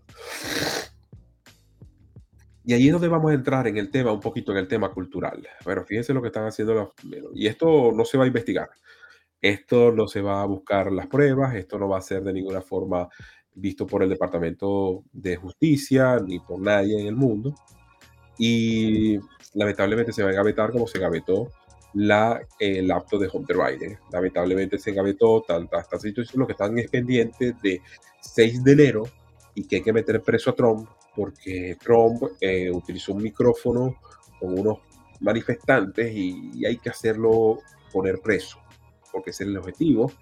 Y ahí es donde vamos a entrar en el tema, un poquito en el tema cultural. Bueno, fíjense lo que están haciendo los... Y esto no se va a investigar. Esto no se va a buscar las pruebas, esto no va a ser de ninguna forma visto por el Departamento de Justicia ni por nadie en el mundo. Y lamentablemente se va a engavetar como se engavetó la, el acto de Hunter Biden. Lamentablemente se engavetó tanta esta situación, lo que están es pendientes de 6 de enero y que hay que meter preso a Trump porque Trump eh, utilizó un micrófono con unos manifestantes y, y hay que hacerlo poner preso, porque ese es el objetivo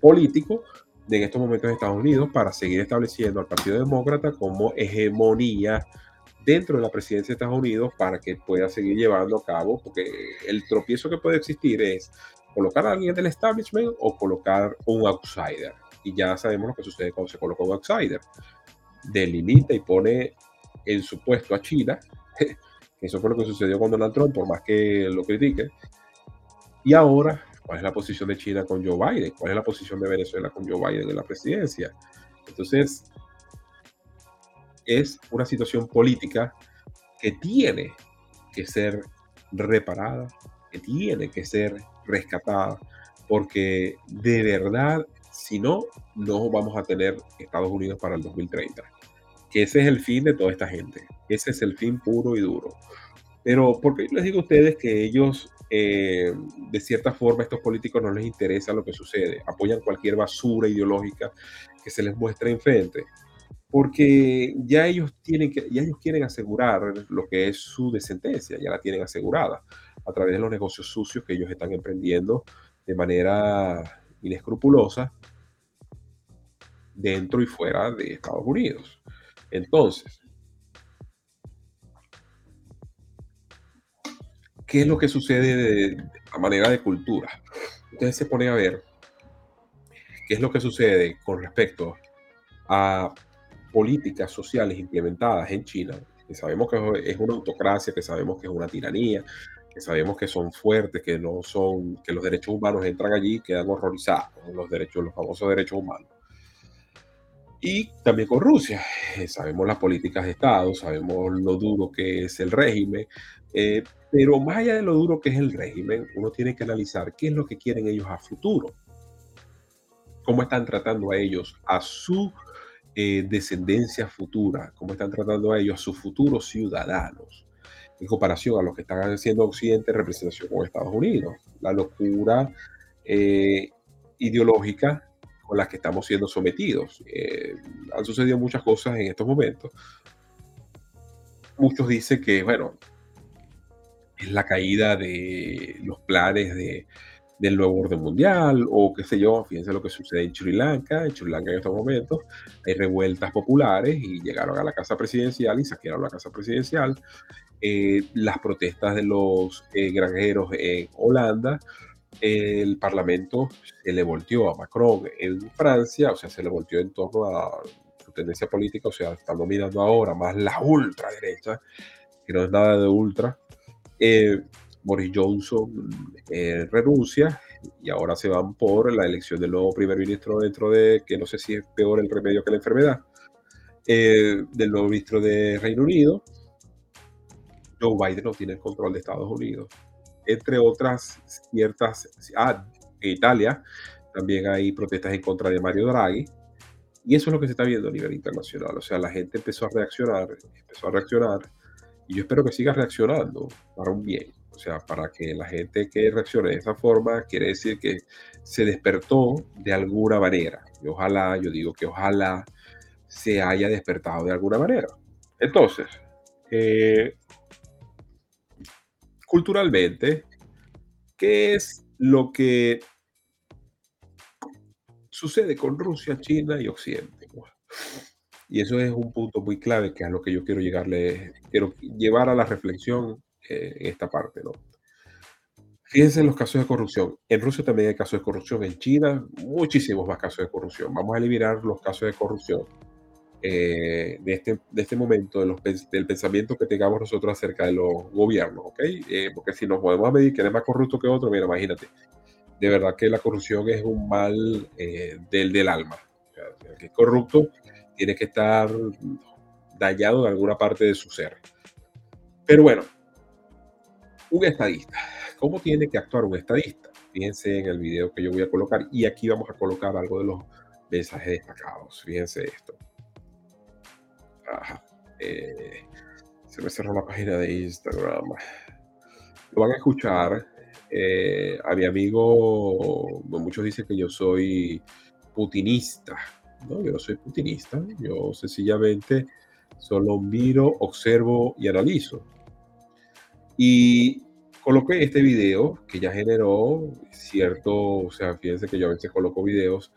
político en estos momentos de Estados Unidos para seguir estableciendo al Partido Demócrata como hegemonía dentro de la presidencia de Estados Unidos para que pueda seguir llevando a cabo, porque el tropiezo que puede existir es colocar a alguien del establishment o colocar un outsider. Y ya sabemos lo que sucede cuando se coloca un outsider. Delimita y pone en su puesto a China, *laughs* eso fue lo que sucedió con Donald Trump, por más que lo critique. Y ahora ¿Cuál es la posición de China con Joe Biden? ¿Cuál es la posición de Venezuela con Joe Biden en la presidencia? Entonces, es una situación política que tiene que ser reparada, que tiene que ser rescatada, porque de verdad, si no, no vamos a tener Estados Unidos para el 2030. Que ese es el fin de toda esta gente. Ese es el fin puro y duro. Pero, ¿por qué les digo a ustedes que ellos eh, de cierta forma, estos políticos no les interesa lo que sucede, apoyan cualquier basura ideológica que se les muestre enfrente, porque ya ellos tienen que, ya ellos quieren asegurar lo que es su descendencia, ya la tienen asegurada a través de los negocios sucios que ellos están emprendiendo de manera inescrupulosa dentro y fuera de Estados Unidos. Entonces, ¿qué es lo que sucede de, a manera de cultura? Ustedes se ponen a ver qué es lo que sucede con respecto a políticas sociales implementadas en China, que sabemos que es una autocracia, que sabemos que es una tiranía, que sabemos que son fuertes, que no son, que los derechos humanos entran allí y quedan horrorizados, los derechos, los famosos derechos humanos. Y también con Rusia. Eh, sabemos las políticas de Estado, sabemos lo duro que es el régimen, eh, pero más allá de lo duro que es el régimen, uno tiene que analizar qué es lo que quieren ellos a futuro. Cómo están tratando a ellos, a su eh, descendencia futura, cómo están tratando a ellos, a sus futuros ciudadanos, en comparación a lo que están haciendo Occidente en representación con Estados Unidos. La locura eh, ideológica con la que estamos siendo sometidos. han sucedido muchas cosas en estos momentos. Muchos dicen que, bueno, es la caída de los planes de, del nuevo orden mundial o qué sé yo, fíjense lo que sucede en Sri Lanka, en Sri Lanka en estos momentos hay revueltas populares y llegaron a la casa presidencial y saquearon la casa presidencial, eh, las protestas de los eh, granjeros en Holanda, el parlamento se le volteó a Macron en Francia, o sea, se le volteó en torno a su tendencia política, o sea, están dominando ahora más la ultraderecha, que no es nada de ultra, eh, Boris Johnson eh, renuncia y ahora se van por la elección del nuevo primer ministro dentro de, que no sé si es peor el remedio que la enfermedad, eh, del nuevo ministro de Reino Unido. Joe Biden no tiene el control de Estados Unidos. Entre otras ciertas, ah, en Italia también hay protestas en contra de Mario Draghi. Y eso es lo que se está viendo a nivel internacional. O sea, la gente empezó a reaccionar, empezó a reaccionar y yo espero que siga reaccionando para un bien. O sea, para que la gente que reaccione de esa forma, quiere decir que se despertó de alguna manera. Y ojalá, yo digo que ojalá se haya despertado de alguna manera. Entonces, eh, culturalmente, ¿qué es lo que sucede con Rusia, China y Occidente? Y eso es un punto muy clave que es a lo que yo quiero llegarle, quiero llevar a la reflexión eh, en esta parte, ¿no? Fíjense en los casos de corrupción. En Rusia también hay casos de corrupción. En China, muchísimos más casos de corrupción. Vamos a eliminar los casos de corrupción. eh, de, este, de este momento, de los, del pensamiento que tengamos nosotros acerca de los gobiernos, ¿ok? Eh, porque si nos podemos medir que es más corrupto que otro, mira, imagínate, de verdad que la corrupción es un mal eh, del, del alma. el que es corrupto tiene que estar dañado en alguna parte de su ser. Pero bueno, un estadista. ¿Cómo tiene que actuar un estadista? Fíjense en el video que yo voy a colocar y aquí vamos a colocar algo de los mensajes destacados. Fíjense esto. Eh, se me cerró la página de Instagram. Lo van a escuchar. Eh, a mi amigo, muchos dicen que yo soy putinista. No, yo no soy putinista. Yo sencillamente solo miro, observo y analizo. Y coloqué este video que ya generó cierto, o sea, fíjense que yo a veces coloco videos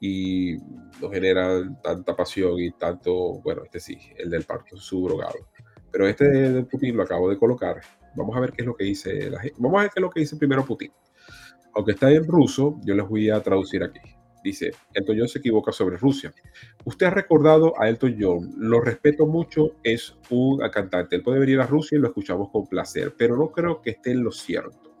y no generan tanta pasión y tanto, bueno, este sí, el del parto subrogado. Pero este de Putin lo acabo de colocar. Vamos a ver qué es lo que dice la gente. Vamos a ver qué es lo que dice primero Putin. Aunque está en ruso, yo les voy a traducir aquí. Dice, Elton John se equivoca sobre Rusia. Usted ha recordado a Elton John, lo respeto mucho, es un cantante. Él puede venir a Rusia y lo escuchamos con placer, pero no creo que esté en lo cierto.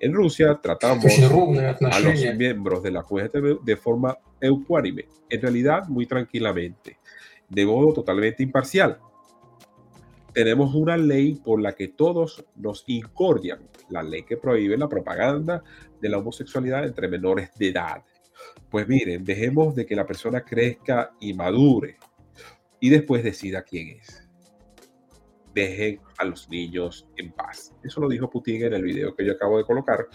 En Rusia tratamos a los miembros de la juventud de forma ecuánime, en realidad muy tranquilamente, de modo totalmente imparcial. Tenemos una ley por la que todos nos incordian, la ley que prohíbe la propaganda de la homosexualidad entre menores de edad. Pues miren, dejemos de que la persona crezca y madure y después decida quién es dejen a los niños en paz. Eso lo dijo Putin en el video que yo acabo de colocar.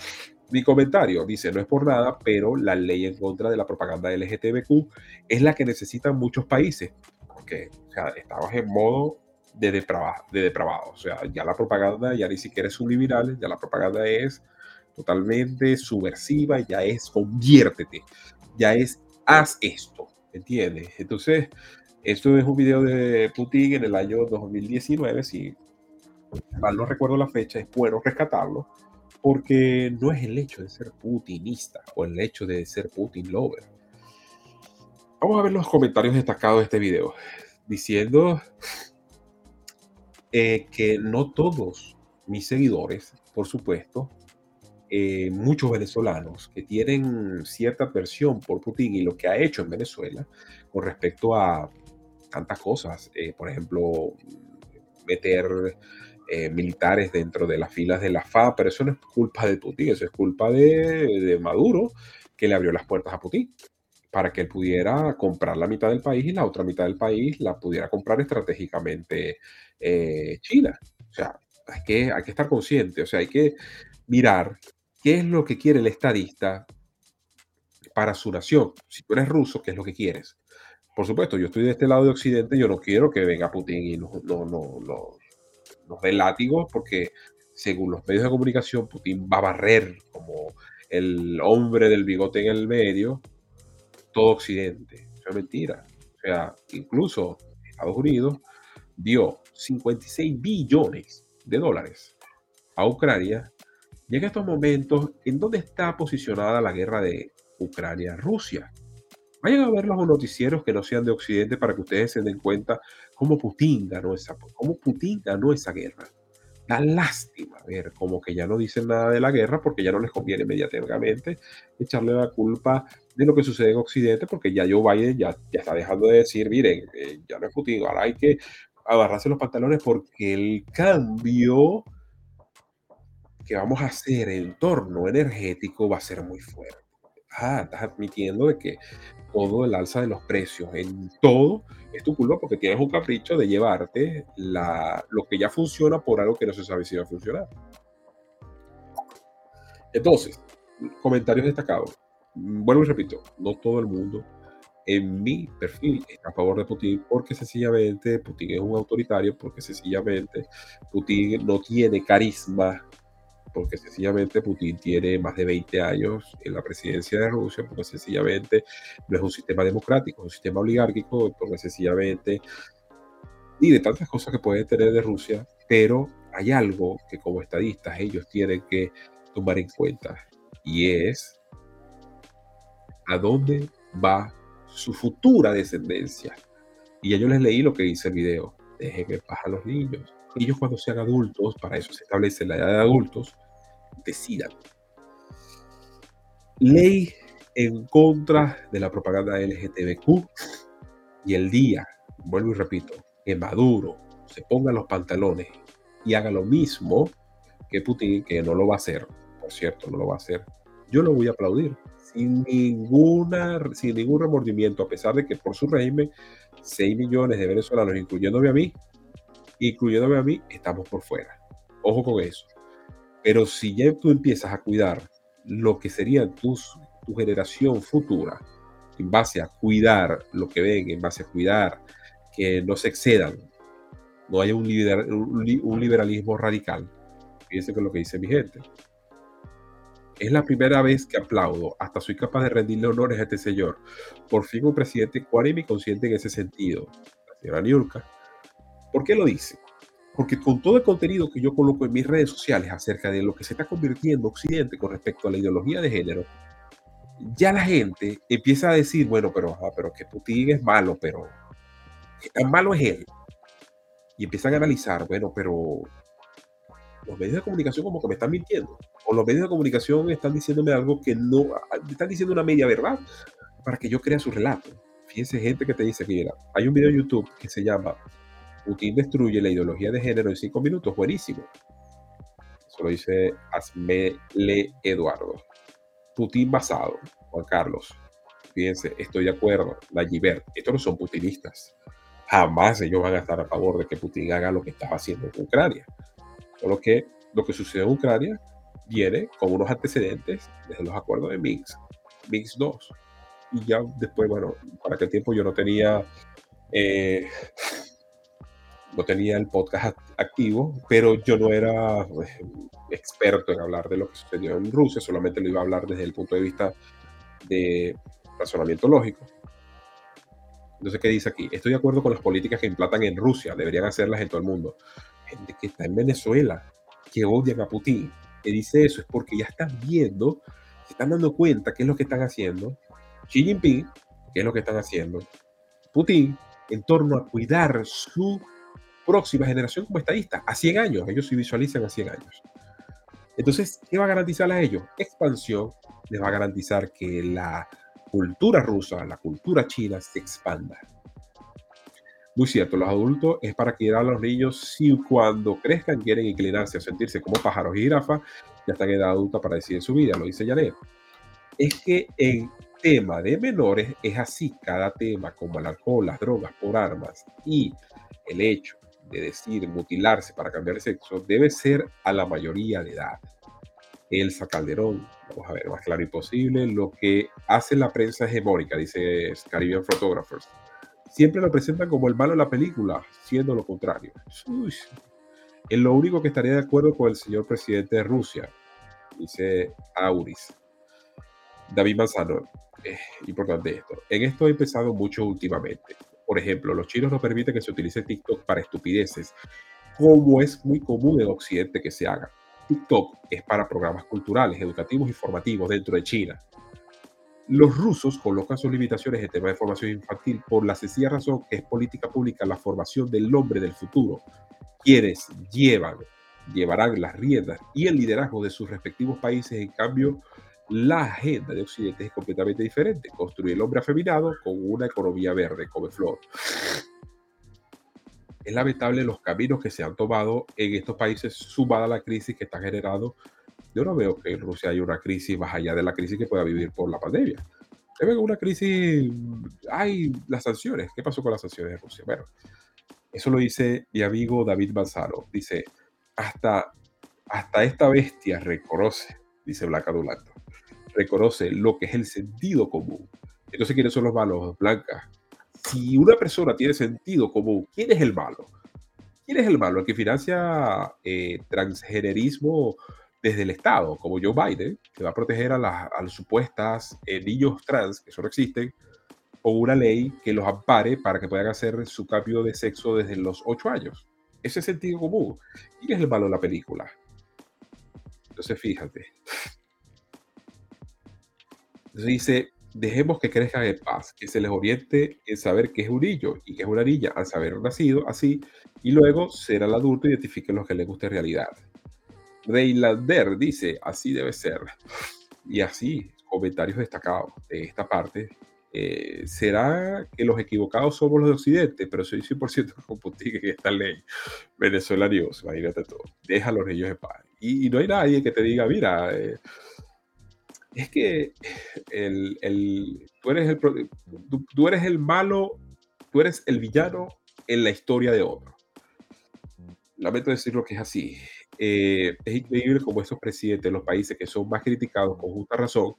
Mi comentario dice, no es por nada, pero la ley en contra de la propaganda LGTBQ es la que necesitan muchos países, porque o estamos en modo de, depravado, de depravado. O sea, ya la propaganda ya ni siquiera es subliminal, ya la propaganda es totalmente subversiva, ya es conviértete, ya es haz esto, ¿entiendes? Entonces, esto es un video de Putin en el año 2019, si mal no recuerdo la fecha, es bueno rescatarlo, porque no es el hecho de ser putinista o el hecho de ser Putin lover. Vamos a ver los comentarios destacados de este video, diciendo eh, que no todos mis seguidores, por supuesto, eh, muchos venezolanos que tienen cierta aversión por Putin y lo que ha hecho en Venezuela con respecto a tantas cosas. Eh, por ejemplo, meter eh, militares dentro de las filas de la FA, pero eso no es culpa de Putin, eso es culpa de, Maduro, que le abrió las puertas a Putin para que él pudiera comprar la mitad del país y la otra mitad del país la pudiera comprar estratégicamente China. O sea, hay que, hay que estar consciente, o sea, hay que mirar qué es lo que quiere el estadista para su nación. Si tú eres ruso, ¿qué es lo que quieres? por supuesto, yo estoy de este lado de Occidente, yo no quiero que venga Putin y nos, no, dé látigos, porque según los medios de comunicación, Putin va a barrer como el hombre del bigote en el medio todo Occidente. Eso es mentira. O sea, incluso Estados Unidos dio 56 billones de dólares a Ucrania. Y en estos momentos, ¿en dónde está posicionada la guerra de Ucrania-Rusia? Vayan a ver los noticieros que no sean de Occidente para que ustedes se den cuenta cómo Putin ganó esa, cómo Putin ganó esa guerra. Da lástima ver como que ya no dicen nada de la guerra porque ya no les conviene inmediatamente echarle la culpa de lo que sucede en Occidente porque ya Joe Biden ya, ya está dejando de decir, miren, eh, ya no es Putin, ahora hay que agarrarse los pantalones porque el cambio que vamos a hacer en torno energético va a ser muy fuerte. Ah, estás admitiendo de que todo el alza de los precios, en todo, es tu culpa porque tienes un capricho de llevarte la, lo que ya funciona por algo que no se sabe si va a funcionar. Entonces, comentarios destacados. Vuelvo y repito, no todo el mundo en mi perfil está a favor de Putin porque sencillamente Putin es un autoritario, porque sencillamente Putin no tiene carisma porque sencillamente Putin tiene más de 20 años en la presidencia de Rusia, porque sencillamente no es un sistema democrático, es un sistema oligárquico, porque sencillamente, y de tantas cosas que puede tener de Rusia, pero hay algo que como estadistas ellos tienen que tomar en cuenta, y es a dónde va su futura descendencia. Y ya yo les leí lo que dice el video. Dejen que paz a los niños. Ellos cuando sean adultos, para eso se establece la edad de adultos, decidan. Ley en contra de la propaganda LGTBQ y el día, vuelvo y repito, que Maduro se ponga los pantalones y haga lo mismo que Putin, que no lo va a hacer, por cierto, no lo va a hacer, yo lo voy a aplaudir sin, ninguna, sin ningún remordimiento, a pesar de que por su régimen 6 millones de venezolanos, incluyéndome a mí, incluyéndome a mí, estamos por fuera. Ojo con eso. Pero si ya tú empiezas a cuidar lo que sería tu generación futura, en base a cuidar lo que ven, en base a cuidar que no se excedan, no haya un, un liberalismo radical. Fíjense con lo que dice mi gente. Es la primera vez que aplaudo, hasta soy capaz de rendirle honores a este señor. Por fin un presidente cuánime y consciente en ese sentido. La señora Niurka. ¿Por qué lo dice? Porque con todo el contenido que yo coloco en mis redes sociales acerca de lo que se está convirtiendo Occidente con respecto a la ideología de género, ya la gente empieza a decir, bueno, pero, pero que Putin es malo, pero ¿qué tan malo es él? Y empiezan a analizar, bueno, pero los medios de comunicación como que me están mintiendo. O los medios de comunicación están diciéndome algo que no, me están diciendo una media verdad para que yo crea su relato. Fíjense gente que te dice que hay un video en YouTube que se llama Putin destruye la ideología de género en cinco minutos, buenísimo. Eso lo dice Asmele Eduardo. Putin basado, Juan Carlos. Fíjense, estoy de acuerdo. La Giver, estos no son putinistas. Jamás ellos van a estar a favor de que Putin haga lo que estaba haciendo en Ucrania. Solo que lo que sucedió en Ucrania viene con unos antecedentes desde los acuerdos de Minsk, Minsk 2. Y ya después, bueno, para aquel tiempo yo no tenía, eh, no tenía el podcast activo, pero yo no era pues, experto en hablar de lo que sucedió en Rusia, solamente lo iba a hablar desde el punto de vista de razonamiento lógico. Entonces, ¿qué dice aquí? Estoy de acuerdo con las políticas que implantan en Rusia, deberían hacerlas en todo el mundo gente que está en Venezuela, que odian a Putin, que dice eso, es porque ya están viendo, se están dando cuenta qué es lo que están haciendo. Xi Jinping, qué es lo que están haciendo. Putin, en torno a cuidar su próxima generación como estadista, a 100 años. Ellos se visualizan a 100 años. Entonces, ¿qué va a garantizar a ellos? Expansión les va a garantizar que la cultura rusa, la cultura china se expanda. Muy cierto, los adultos es para cuidar a los niños si cuando crezcan quieren inclinarse a sentirse como pájaros y jirafas, ya están en edad adulta para decidir su vida, lo dice Janet. Es que el tema de menores es así, cada tema como el alcohol, las drogas por armas y el hecho de decir mutilarse para cambiar de sexo debe ser a la mayoría de edad. Elsa Calderón, vamos a ver, más claro imposible, lo que hace la prensa hegemónica, dice Caribbean Photographers siempre lo presentan como el malo de la película, siendo lo contrario. Es lo único que estaría de acuerdo con el señor presidente de Rusia, dice Auris. David Manzano, es importante esto. En esto he empezado mucho últimamente. Por ejemplo, los chinos no permiten que se utilice TikTok para estupideces, como es muy común en Occidente que se haga. TikTok es para programas culturales, educativos y formativos dentro de China. Los rusos colocan sus limitaciones en tema de formación infantil por la sencilla razón que es política pública la formación del hombre del futuro, quienes llevan, llevarán las riendas y el liderazgo de sus respectivos países. En cambio, la agenda de Occidente es completamente diferente. Construir el hombre afeminado con una economía verde, come flor. Es lamentable los caminos que se han tomado en estos países sumada a la crisis que está generando yo no veo que en Rusia haya una crisis más allá de la crisis que pueda vivir por la pandemia. Yo una crisis, hay las sanciones. ¿Qué pasó con las sanciones de Rusia? Bueno, eso lo dice mi amigo David Manzano. Dice, hasta, hasta esta bestia reconoce, dice Black Adulato, reconoce lo que es el sentido común. Entonces, ¿quiénes son los malos? Blanca. Si una persona tiene sentido común, ¿quién es el malo? ¿Quién es el malo? El que financia eh, transgenerismo desde el Estado, como Joe Biden, que va a proteger a las, supuestas eh, niños trans, que solo existen, o una ley que los ampare para que puedan hacer su cambio de sexo desde los 8 años. Ese es sentido común. ¿Quién es el malo de la película? Entonces, fíjate. Dice, dejemos que crezcan en paz, que se les oriente en saber qué es un niño y qué es una niña al saber nacido así, y luego ser el adulto y identifique lo que le guste en realidad. Reylander dice, así debe ser. Y así, comentarios destacados de esta parte. Eh, ¿Será que los equivocados somos los de Occidente? Pero soy 100% *laughs* con Putin en esta ley. Venezuela News, imagínate todo. Deja a los niños en paz. Y, no hay nadie que te diga, mira, eh, es que el, el, tú, eres el, tú, eres el malo, tú eres el villano en la historia de otro. Lamento decirlo que es así. Eh, es increíble como estos presidentes de los países que son más criticados con justa razón,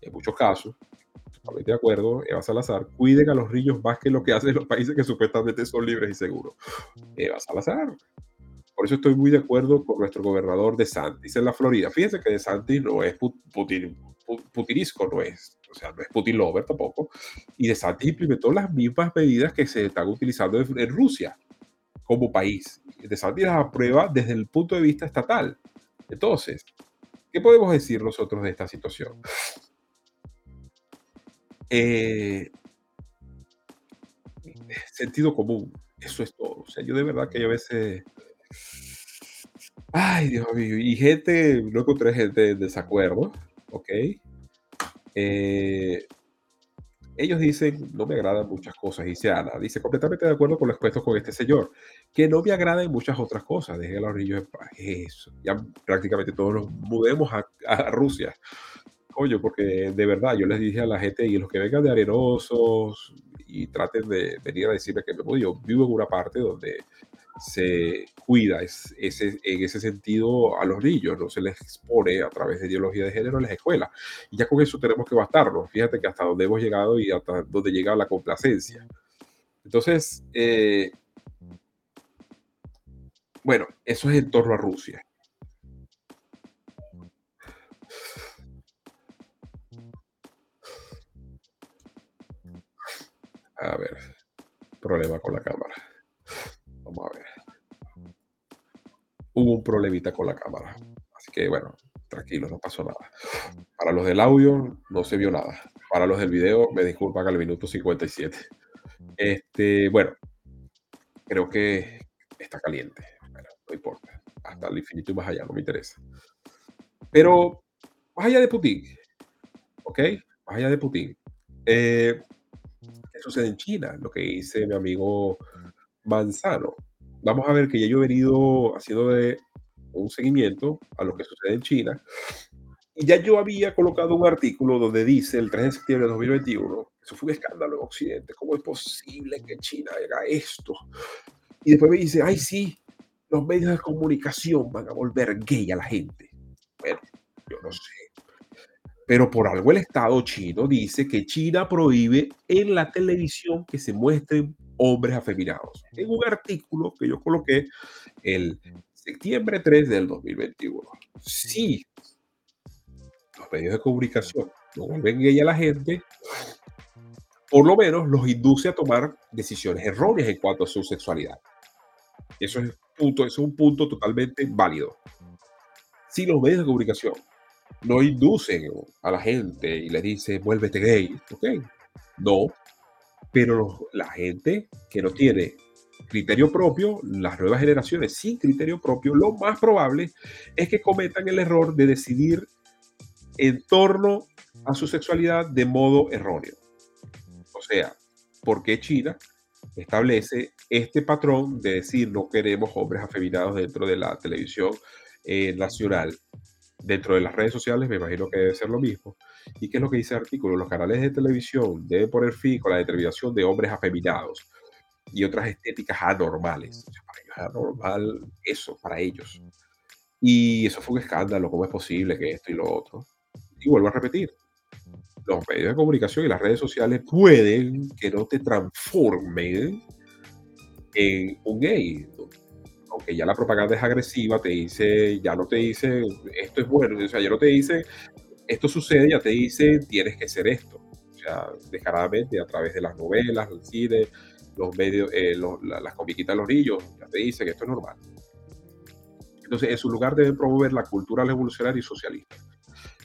en muchos casos, totalmente de acuerdo, Eva Salazar, cuiden a los niños más que lo que hacen los países que supuestamente son libres y seguros. Eva Salazar. Por eso estoy muy de acuerdo con nuestro gobernador de Santis en la Florida. Fíjense que de Santis no es Putin, putinisco, no es, o sea, no es Putin lover tampoco. Y de Santis implementó las mismas medidas que se están utilizando en Rusia como país. De Santis las aprueba desde el punto de vista estatal. Entonces, ¿qué podemos decir nosotros de esta situación? Eh, sentido común, eso es todo. O sea, yo de verdad que yo a veces... Ay, Dios mío. Y gente, no encontré gente en desacuerdo, ¿ok? Eh, ellos dicen, no me agradan muchas cosas, dice Ana. Dice, completamente de acuerdo con los puestos con este señor, que no me agradan muchas otras cosas. Dejen a los niños paz. Eso. Ya prácticamente todos nos mudemos a, Rusia. Oye, porque de verdad yo les dije a la gente y los que vengan de arenosos y traten de venir a decirme que me yo vivo en una parte donde se cuida ese, en ese sentido a los niños, no se les expone a través de ideología de género en las escuelas. Y ya con eso tenemos que bastarnos. Fíjate que hasta donde hemos llegado y hasta donde llega la complacencia. Entonces, eh, bueno, eso es en torno a Rusia. A ver, problema con la cámara. Hubo un problemita con la cámara. Así que bueno, tranquilo, no pasó nada. Para los del audio no se vio nada. Para los del video, me disculpan al minuto 57. Este, bueno, creo que está caliente. Bueno, no importa. Hasta el infinito y más allá, no me interesa. Pero más allá de Putin, ¿ok? Más allá de Putin. Eh, sucede en China, lo que dice mi amigo Manzano. Vamos a ver que ya yo he venido haciendo de un seguimiento a lo que sucede en China. Y ya yo había colocado un artículo donde dice el 3 de septiembre de 2021, eso fue un escándalo en Occidente, ¿cómo es posible que China haga esto? Y después me dice, ay sí, los medios de comunicación van a volver gay a la gente. Bueno, yo no sé. Pero por algo el Estado chino dice que China prohíbe en la televisión que se muestren hombres afeminados. En un artículo que yo coloqué el septiembre 3 del 2021. Si los medios de comunicación no vuelven a la gente, por lo menos los induce a tomar decisiones erróneas en cuanto a su sexualidad. Eso es, punto, eso es un punto totalmente válido. Si los medios de comunicación no inducen a la gente y le dicen, vuélvete gay, ¿ok? No, pero la gente que no tiene criterio propio, las nuevas generaciones sin criterio propio, lo más probable es que cometan el error de decidir en torno a su sexualidad de modo erróneo. O sea, ¿por qué China establece este patrón de decir no queremos hombres afeminados dentro de la televisión eh, nacional dentro de las redes sociales me imagino que debe ser lo mismo. ¿Y qué es lo que dice el artículo? Los canales de televisión deben poner fin con la determinación de hombres afeminados y otras estéticas anormales. para ellos es anormal eso, para ellos. Y eso fue un escándalo, ¿cómo es posible que esto y lo otro? Y vuelvo a repetir, los medios de comunicación y las redes sociales pueden que no te transformen en un gay, aunque ya la propaganda es agresiva, te dice, ya no te dice, esto es bueno, o sea, ya no te dice, esto sucede, ya te dice, tienes que ser esto. O sea, descaradamente, a través de las novelas, el cine, los medios, eh, las comiquitas de los niños, ya te dice que esto es normal. Entonces, en su lugar deben promover la cultura revolucionaria y socialista.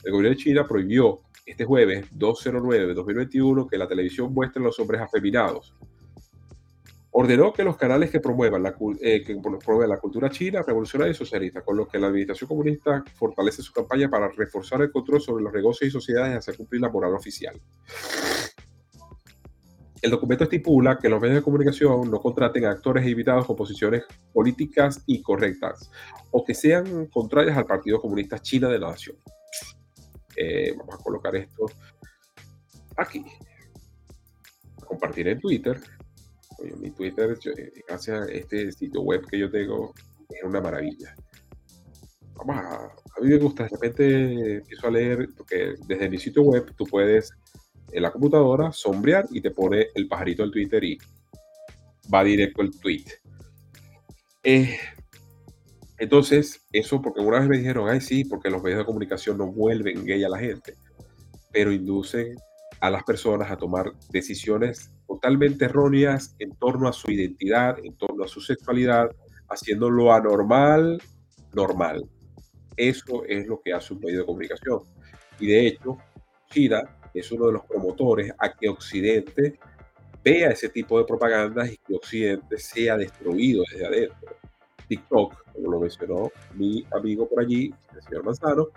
El gobierno de China prohibió este jueves 209 de 2021 que la televisión muestre los hombres afeminados. Ordenó que los canales que promuevan la, eh, que promuevan la cultura china, revolucionaria y socialista, con lo que la administración comunista fortalece su campaña para reforzar el control sobre los negocios y sociedades y hacer cumplir la moral oficial. El documento estipula que los medios de comunicación no contraten a actores invitados con posiciones políticas incorrectas o que sean contrarias al Partido Comunista China de la Nación. Eh, vamos a colocar esto aquí. compartir en Twitter. Mi Twitter, eh, gracias a este sitio web que yo tengo, es una maravilla. Vamos a, a mí me gusta, de repente empiezo a leer, porque desde mi sitio web tú puedes en la computadora, sombrear y te pone el pajarito del Twitter y va directo el tweet. Eh, entonces, eso porque una vez me dijeron, ay sí, porque los medios de comunicación no vuelven gay a la gente, pero inducen a las personas a tomar decisiones totalmente erróneas en torno a su identidad, en torno a su sexualidad, haciendo lo anormal normal. Eso es lo que hace un medio de comunicación. Y de hecho, China es uno de los promotores a que Occidente vea ese tipo de propagandas y que Occidente sea destruido desde adentro. TikTok, como lo mencionó mi amigo por allí, el señor Manzano,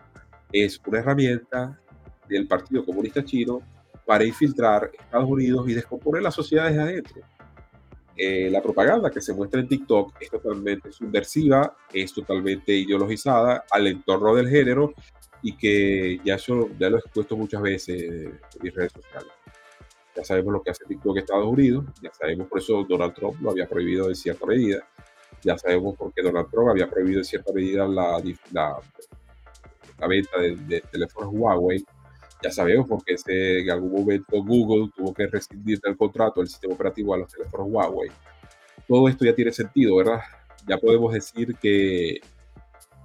es una herramienta del Partido Comunista Chino para infiltrar Estados Unidos y descomponer las sociedades desde adentro. Eh, la propaganda que se muestra en TikTok es totalmente subversiva, es totalmente ideologizada al entorno del género y que ya, eso, ya lo he expuesto muchas veces en mis redes sociales. Ya sabemos lo que hace TikTok en Estados Unidos, ya sabemos por eso Donald Trump lo había prohibido en cierta medida, ya sabemos por qué Donald Trump había prohibido en cierta medida la venta de, teléfonos Huawei, ya sabemos por qué en algún momento Google tuvo que rescindir del contrato del sistema operativo a los teléfonos Huawei. Todo esto ya tiene sentido, ¿verdad? Ya podemos decir que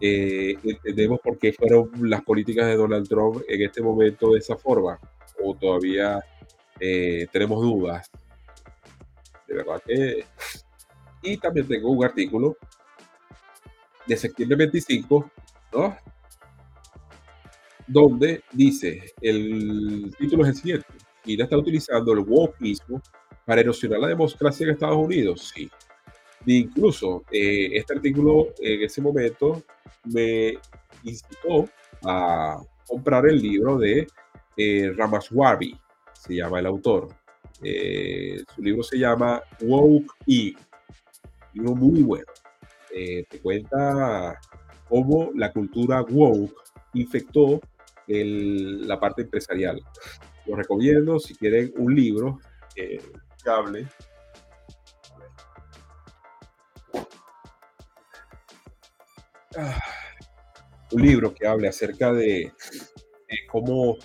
eh, entendemos por qué fueron las políticas de Donald Trump en este momento de esa forma, o todavía eh, tenemos dudas. De verdad que... Y también tengo un artículo de septiembre 25, ¿no? Donde dice, el título es el siguiente, China está utilizando el wokeismo para erosionar la democracia en Estados Unidos. Sí, incluso eh, este artículo en ese momento me incitó a comprar el libro de eh, Ramaswamy, se llama el autor. Eh, su libro se llama Woke E, libro muy bueno. te cuenta cómo la cultura woke infectó la parte empresarial. Lo recomiendo si quieren un libro que hable. Un libro que hable acerca de, cómo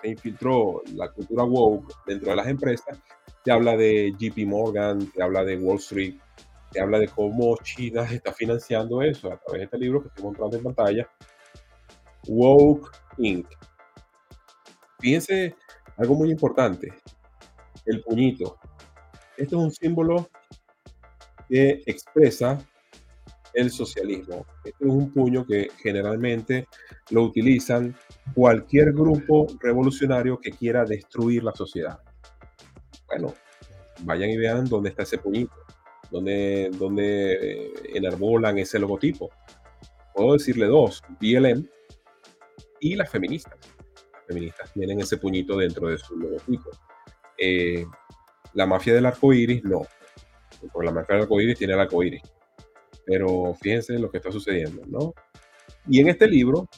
se infiltró la cultura woke dentro de las empresas, te habla de JP Morgan, te habla de Wall Street, te habla de cómo China está financiando eso a través de este libro que estoy mostrando en pantalla, Woke Inc. Fíjense algo muy importante, el puñito. Este es un símbolo que expresa el socialismo. Este es un puño que generalmente lo utilizan cualquier grupo revolucionario que quiera destruir la sociedad. Bueno, vayan y vean dónde está ese puñito, dónde, dónde eh, enarbolan ese logotipo. Puedo decirle dos, BLM y las feministas. Las feministas tienen ese puñito dentro de su logotipo. Eh, la mafia del arco iris, no. Porque la mafia del arco iris tiene el arco iris pero fíjense lo que está sucediendo, ¿no? Y en este libro,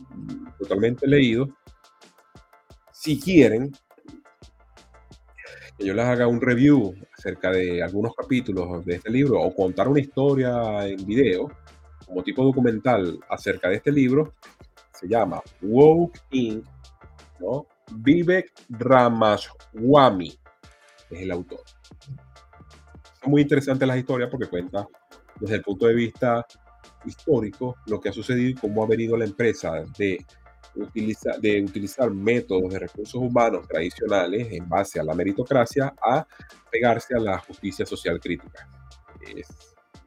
totalmente leído, si quieren que yo les haga un review acerca de algunos capítulos de este libro o contar una historia en video, como tipo documental acerca de este libro, se llama Woke In, ¿no? Vivek Ramaswamy es el autor. Son muy interesantes las historias porque cuenta desde el punto de vista histórico lo que ha sucedido y cómo ha venido la empresa de utilizar, de utilizar métodos de recursos humanos tradicionales en base a la meritocracia a pegarse a la justicia social crítica. Es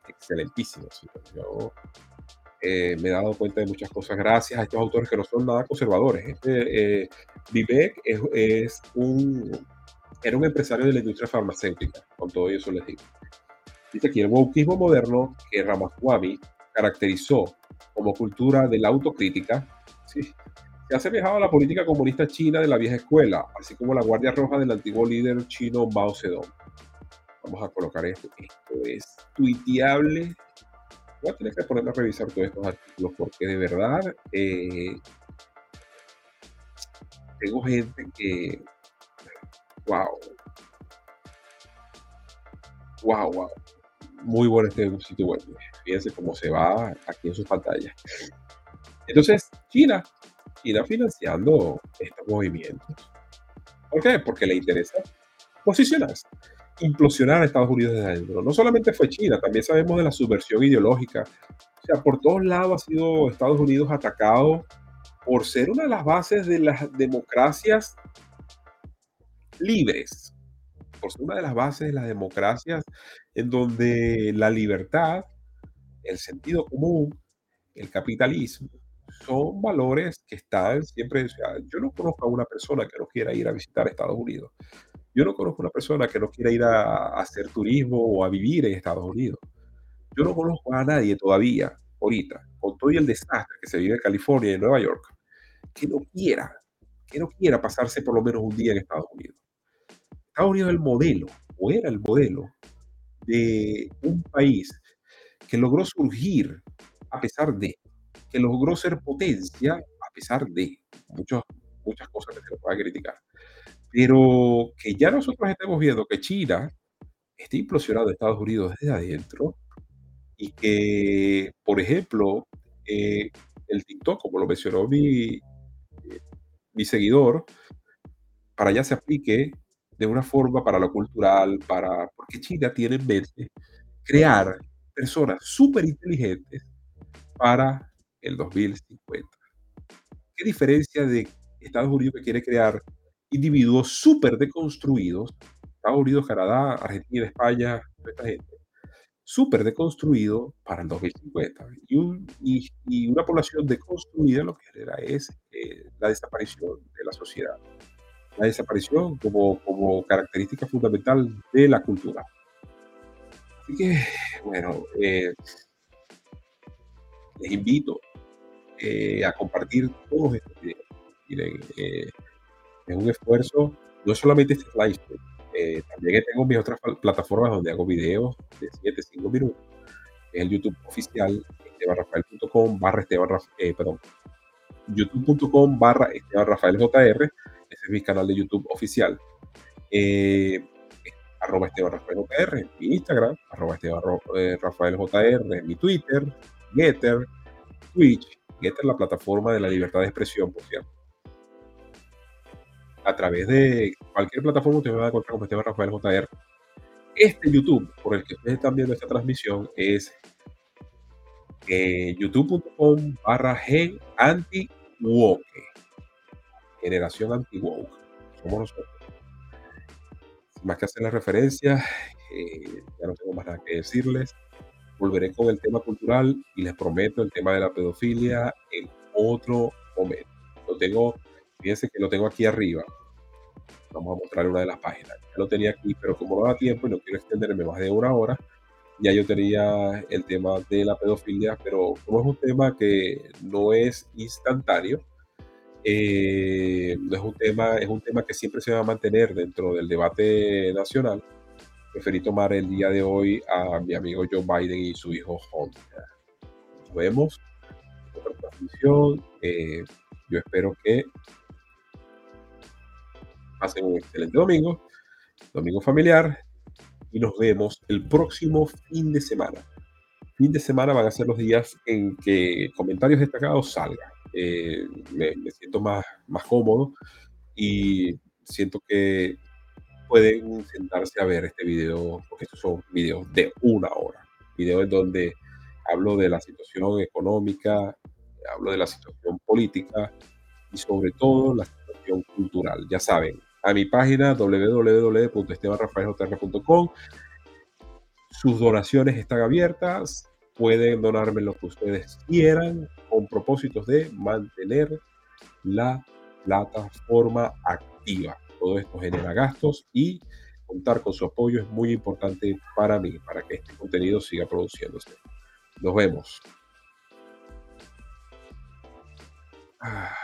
excelentísimo. Yo eh, me he dado cuenta de muchas cosas gracias a estos autores que no son nada conservadores. Este, eh, Vivek es, un, era un empresario de la industria farmacéutica, con todo eso les digo. Dice aquí, el wokismo moderno que Ramaswamy caracterizó como cultura de la autocrítica, ¿sí? se ha asemejado a la política comunista china de la vieja escuela, así como la Guardia Roja del antiguo líder chino Mao Zedong. Vamos a colocar esto. Esto es tuiteable voy a tener que ponerme a revisar todos estos artículos porque de verdad eh, tengo gente que, wow, wow, wow, muy bueno este sitio web. Fíjense cómo se va aquí en sus pantallas. Entonces, China, China financiando estos movimientos. ¿Por qué? Porque le interesa posicionarse implosionar a Estados Unidos desde adentro. No solamente fue China, también sabemos de la subversión ideológica. O sea, por todos lados ha sido Estados Unidos atacado por ser una de las bases de las democracias libres, por ser una de las bases de las democracias en donde la libertad, el sentido común, el capitalismo, son valores que están siempre. O sea, yo no conozco a una persona que no quiera ir a visitar Estados Unidos. Yo no conozco una persona que no quiera ir a, hacer turismo o a vivir en Estados Unidos. Yo no conozco a nadie todavía, ahorita, con todo el desastre que se vive en California y en Nueva York, que no quiera, que no quiera pasarse por lo menos un día en Estados Unidos. Estados Unidos es el modelo, o era el modelo, de un país que logró surgir a pesar de, que logró ser potencia a pesar de muchas, muchas cosas que se le pueda criticar. Pero que ya nosotros estemos viendo que China está implosionando Estados Unidos desde adentro y que, por ejemplo, eh, el TikTok, como lo mencionó mi, eh, mi seguidor, para allá se aplique de una forma para lo cultural, para, porque China tiene en mente crear personas súper inteligentes para el 2050. ¿Qué diferencia de Estados Unidos que quiere crear individuos súper deconstruidos, Estados Unidos, Canadá, Argentina, España, esta gente, súper deconstruido para el 2050. Y, un, y, una población deconstruida lo que genera es eh, la desaparición de la sociedad. La desaparición como, como característica fundamental de la cultura. Así que, bueno, eh, les invito eh, a compartir todos estos videos. Miren, es un esfuerzo, no solamente este live eh, también tengo mis otras plataformas donde hago videos de 7, 5 minutos. Es el YouTube oficial, estebanrafael.com barra Esteban eh, perdón, youtube.com barra Esteban Rafael JR, ese es mi canal de YouTube oficial. Eh, arroba Esteban mi Instagram, arroba Esteban eh, mi Twitter, Getter, Twitch, Getter la plataforma de la libertad de expresión, por cierto. A través de cualquier plataforma usted me va a encontrar como Esteban Rafael JR. Este YouTube por el que ustedes están viendo esta transmisión es eh, youtube.com barra gen anti woke generación anti woke somos nosotros. Más que hacer la referencia eh, ya no tengo más nada que decirles volveré con el tema cultural y les prometo el tema de la pedofilia en otro momento lo tengo Fíjense que lo tengo aquí arriba. Vamos a mostrar una de las páginas. Ya lo tenía aquí, pero como no da tiempo y no quiero extenderme más de una hora, ya yo tenía el tema de la pedofilia, pero como es un tema que no es instantáneo, eh, no es un tema, es un tema que siempre se va a mantener dentro del debate nacional. Preferí tomar el día de hoy a mi amigo Joe Biden y su hijo Hunter. Nos vemos en otra transmisión. Eh, yo espero que Pasen un excelente domingo, domingo familiar, y nos vemos el próximo fin de semana. Fin de semana van a ser los días en que comentarios destacados salgan. Eh, me, siento más, más cómodo y siento que pueden sentarse a ver este video, porque estos son videos de una hora. Videos en donde hablo de la situación económica, hablo de la situación política y sobre todo la situación cultural. Ya saben, a mi página www.estebanrafaeljr.com. Sus donaciones están abiertas. pueden donarme lo que ustedes quieran con propósitos de mantener la plataforma activa. Todo esto genera gastos y contar con su apoyo es muy importante para mí, para que este contenido siga produciéndose. Nos vemos. Ah.